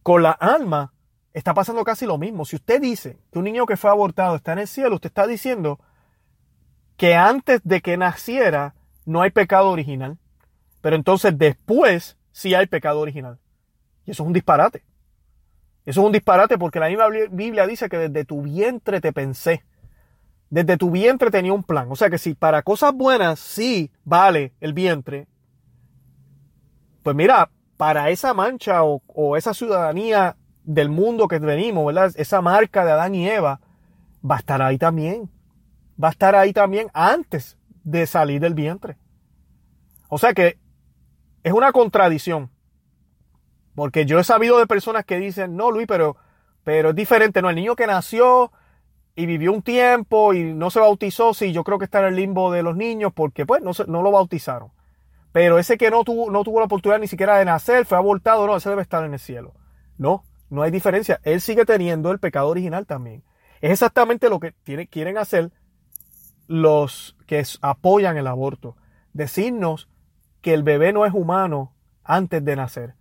Con la alma está pasando casi lo mismo. Si usted dice que un niño que fue abortado está en el cielo, usted está diciendo que antes de que naciera no hay pecado original, pero entonces después sí hay pecado original. Y eso es un disparate. Eso es un disparate porque la misma Biblia dice que desde tu vientre te pensé. Desde tu vientre tenía un plan. O sea que si para cosas buenas sí vale el vientre, pues mira, para esa mancha o, esa ciudadanía del mundo que venimos, ¿verdad? Esa marca de Adán y Eva va a estar ahí también va a estar ahí también antes de salir del vientre. O sea que es una contradicción. Porque yo he sabido de personas que dicen, no, Luis, pero, pero es diferente, ¿no? El niño que nació y vivió un tiempo y no se bautizó, sí, yo creo que está en el limbo de los niños porque pues no, no lo bautizaron. Pero ese que no tuvo, no tuvo la oportunidad ni siquiera de nacer, fue abortado, no, ese debe estar en el cielo. No, no hay diferencia. Él sigue teniendo el pecado original también. Es exactamente lo que tiene, quieren hacer los que apoyan el aborto. Decirnos que el bebé no es humano antes de nacer.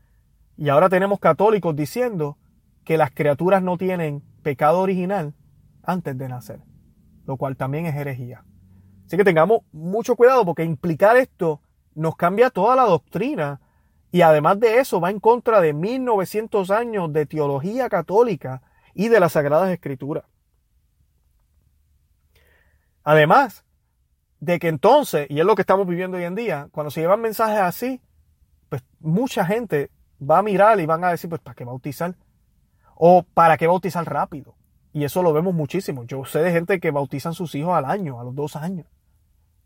Y ahora tenemos católicos diciendo que las criaturas no tienen pecado original antes de nacer, lo cual también es herejía. Así que tengamos mucho cuidado porque implicar esto nos cambia toda la doctrina y además de eso va en contra de 1900 años de teología católica y de las Sagradas Escrituras. Además de que entonces, y es lo que estamos viviendo hoy en día, cuando se llevan mensajes así, pues mucha gente va a mirar y van a decir, pues, ¿para qué bautizar? O ¿para qué bautizar rápido? Y eso lo vemos muchísimo. Yo sé de gente que bautizan sus hijos al año, a los dos años.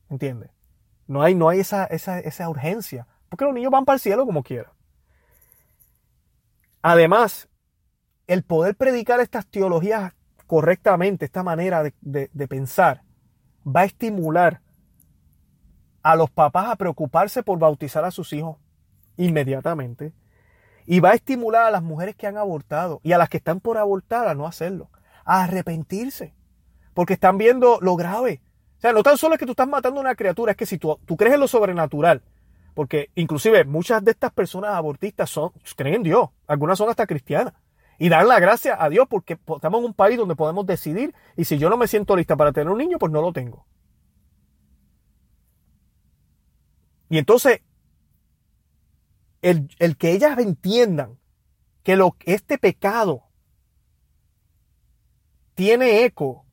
¿Entiendes? No hay, no hay esa, esa, esa urgencia. Porque los niños van para el cielo como quieran. Además, el poder predicar estas teologías correctamente, esta manera de, pensar, va a estimular a los papás a preocuparse por bautizar a sus hijos inmediatamente. Y va a estimular a las mujeres que han abortado y a las que están por abortar a no hacerlo, a arrepentirse. Porque están viendo lo grave. O sea, no tan solo es que tú estás matando a una criatura, es que si tú, tú crees en lo sobrenatural, porque inclusive muchas de estas personas abortistas son, creen en Dios, algunas son hasta cristianas, y dan la gracia a Dios porque estamos en un país donde podemos decidir, y si yo no me siento lista para tener un niño, pues no lo tengo. Y entonces, el, el que ellas entiendan que lo, este pecado tiene eco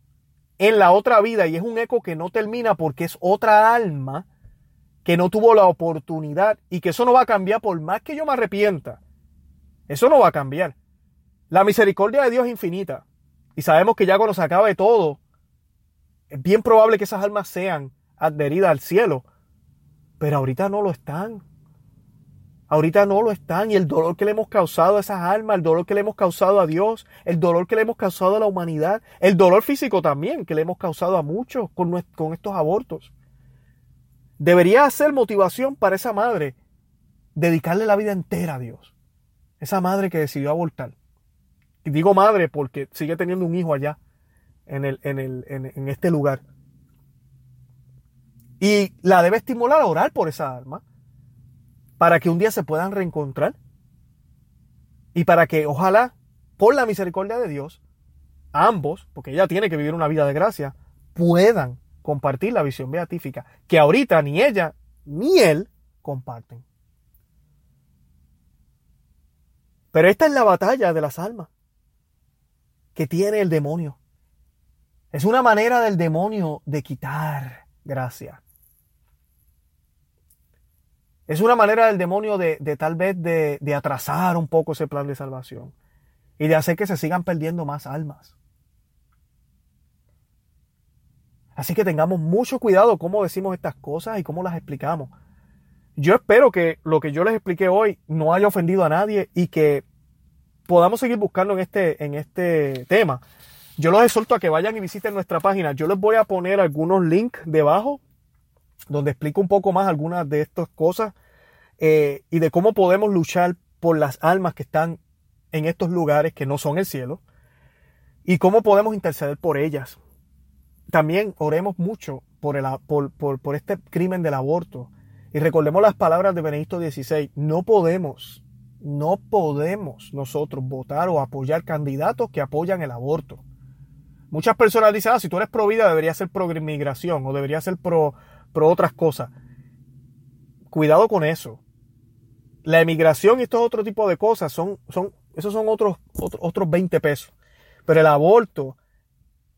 en la otra vida y es un eco que no termina porque es otra alma que no tuvo la oportunidad y que eso no va a cambiar por más que yo me arrepienta. Eso no va a cambiar. La misericordia de Dios es infinita y sabemos que ya cuando se acabe todo, es bien probable que esas almas sean adheridas al cielo, pero ahorita no lo están. Ahorita no lo están y el dolor que le hemos causado a esas almas, el dolor que le hemos causado a Dios, el dolor que le hemos causado a la humanidad, el dolor físico también que le hemos causado a muchos con, con estos abortos. Debería ser motivación para esa madre dedicarle la vida entera a Dios. Esa madre que decidió abortar. Digo madre porque sigue teniendo un hijo allá en, el, en, el, en este lugar. Y la debe estimular a orar por esa alma para que un día se puedan reencontrar y para que ojalá, por la misericordia de Dios, ambos, porque ella tiene que vivir una vida de gracia, puedan compartir la visión beatífica, que ahorita ni ella ni él comparten. Pero esta es la batalla de las almas que tiene el demonio. Es una manera del demonio de quitar gracia. Es una manera del demonio de, tal vez de, de, atrasar un poco ese plan de salvación y de hacer que se sigan perdiendo más almas. Así que tengamos mucho cuidado cómo decimos estas cosas y cómo las explicamos. Yo espero que lo que yo les expliqué hoy no haya ofendido a nadie y que podamos seguir buscando en este, en este tema. Yo los exhorto a que vayan y visiten nuestra página. Yo les voy a poner algunos links debajo donde explico un poco más algunas de estas cosas eh, y de cómo podemos luchar por las almas que están en estos lugares que no son el cielo y cómo podemos interceder por ellas. También oremos mucho por, el, por, por este crimen del aborto y recordemos las palabras de Benedicto XVI. No podemos, no podemos nosotros votar o apoyar candidatos que apoyan el aborto. Muchas personas dicen, ah, si tú eres pro vida, debería ser pro inmigración o debería ser pro, otras cosas. Cuidado con eso. La emigración y estos otro tipo de cosas son, son, esos son otros, otros, otros 20 pesos. Pero el aborto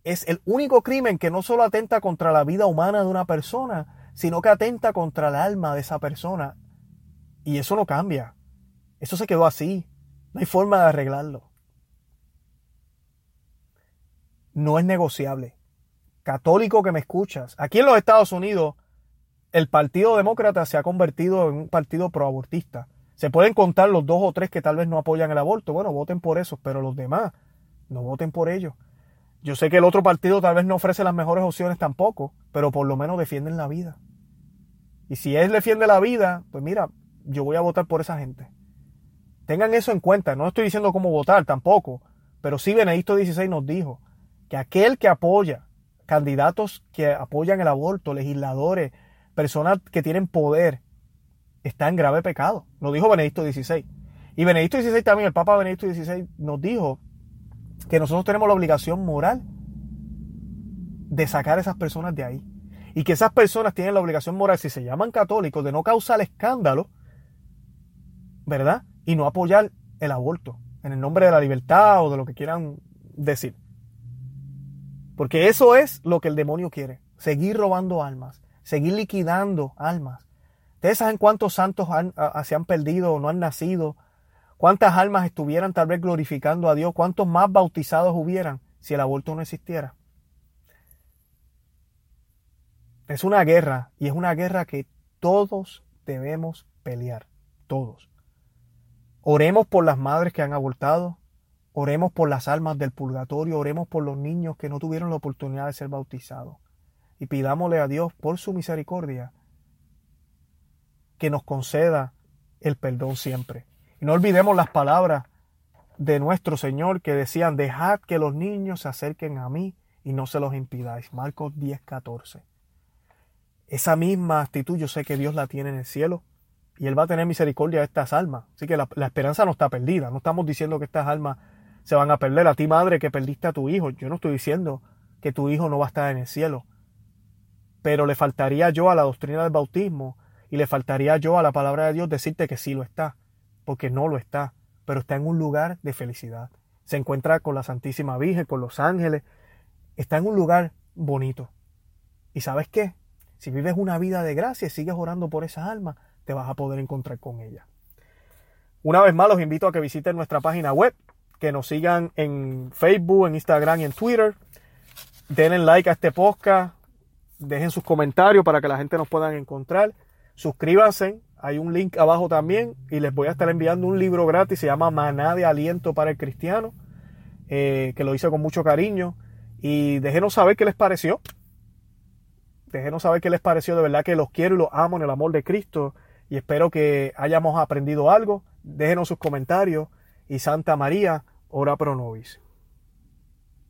es el único crimen que no solo atenta contra la vida humana de una persona, sino que atenta contra el alma de esa persona. Y eso no cambia. Eso se quedó así. No hay forma de arreglarlo. No es negociable. Católico que me escuchas. Aquí en los Estados Unidos, el Partido Demócrata se ha convertido en un partido proabortista. Se pueden contar los dos o tres que tal vez no apoyan el aborto. Bueno, voten por eso, pero los demás no voten por ellos. Yo sé que el otro partido tal vez no ofrece las mejores opciones tampoco, pero por lo menos defienden la vida. Y si él defiende la vida, pues mira, yo voy a votar por esa gente. Tengan eso en cuenta. No estoy diciendo cómo votar tampoco, pero sí Benedicto XVI nos dijo que aquel que apoya candidatos que apoyan el aborto, legisladores, personas que tienen poder, está en grave pecado. Lo dijo Benedicto XVI. Y Benedicto XVI también, el Papa Benedicto XVI, nos dijo que nosotros tenemos la obligación moral de sacar a esas personas de ahí. Y que esas personas tienen la obligación moral, si se llaman católicos, de no causar escándalo, ¿verdad? Y no apoyar el aborto en el nombre de la libertad o de lo que quieran decir. Porque eso es lo que el demonio quiere. Seguir robando almas, seguir liquidando almas. ¿Ustedes saben cuántos santos se han perdido o no han nacido? ¿Cuántas almas estuvieran tal vez glorificando a Dios? ¿Cuántos más bautizados hubieran si el aborto no existiera? Es una guerra y es una guerra que todos debemos pelear. Todos. Oremos por las madres que han abortado. Oremos por las almas del purgatorio. Oremos por los niños que no tuvieron la oportunidad de ser bautizados. Y pidámosle a Dios por su misericordia que nos conceda el perdón siempre. Y no olvidemos las palabras de nuestro Señor que decían, dejad que los niños se acerquen a mí y no se los impidáis. Marcos 10, 14. Esa misma actitud yo sé que Dios la tiene en el cielo y Él va a tener misericordia de estas almas. Así que la, esperanza no está perdida. No estamos diciendo que estas almas se van a perder. A ti, madre, que perdiste a tu hijo. Yo no estoy diciendo que tu hijo no va a estar en el cielo. Pero le faltaría yo a la doctrina del bautismo y le faltaría yo a la palabra de Dios decirte que sí lo está. Porque no lo está. Pero está en un lugar de felicidad. Se encuentra con la Santísima Virgen, con los ángeles. Está en un lugar bonito. ¿Y sabes qué? Si vives una vida de gracia y sigues orando por esas almas, te vas a poder encontrar con ella. Una vez más los invito a que visiten nuestra página web, que nos sigan en Facebook, en Instagram y en Twitter. Denle like a este podcast, dejen sus comentarios para que la gente nos pueda encontrar. Suscríbanse, hay un link abajo también y les voy a estar enviando un libro gratis, se llama Maná de Aliento para el Cristiano, eh, que lo hice con mucho cariño. Y déjenos saber qué les pareció. Déjenos saber qué les pareció, de verdad que los quiero y los amo en el amor de Cristo y espero que hayamos aprendido algo. Déjenos sus comentarios y Santa María, ora pro nobis.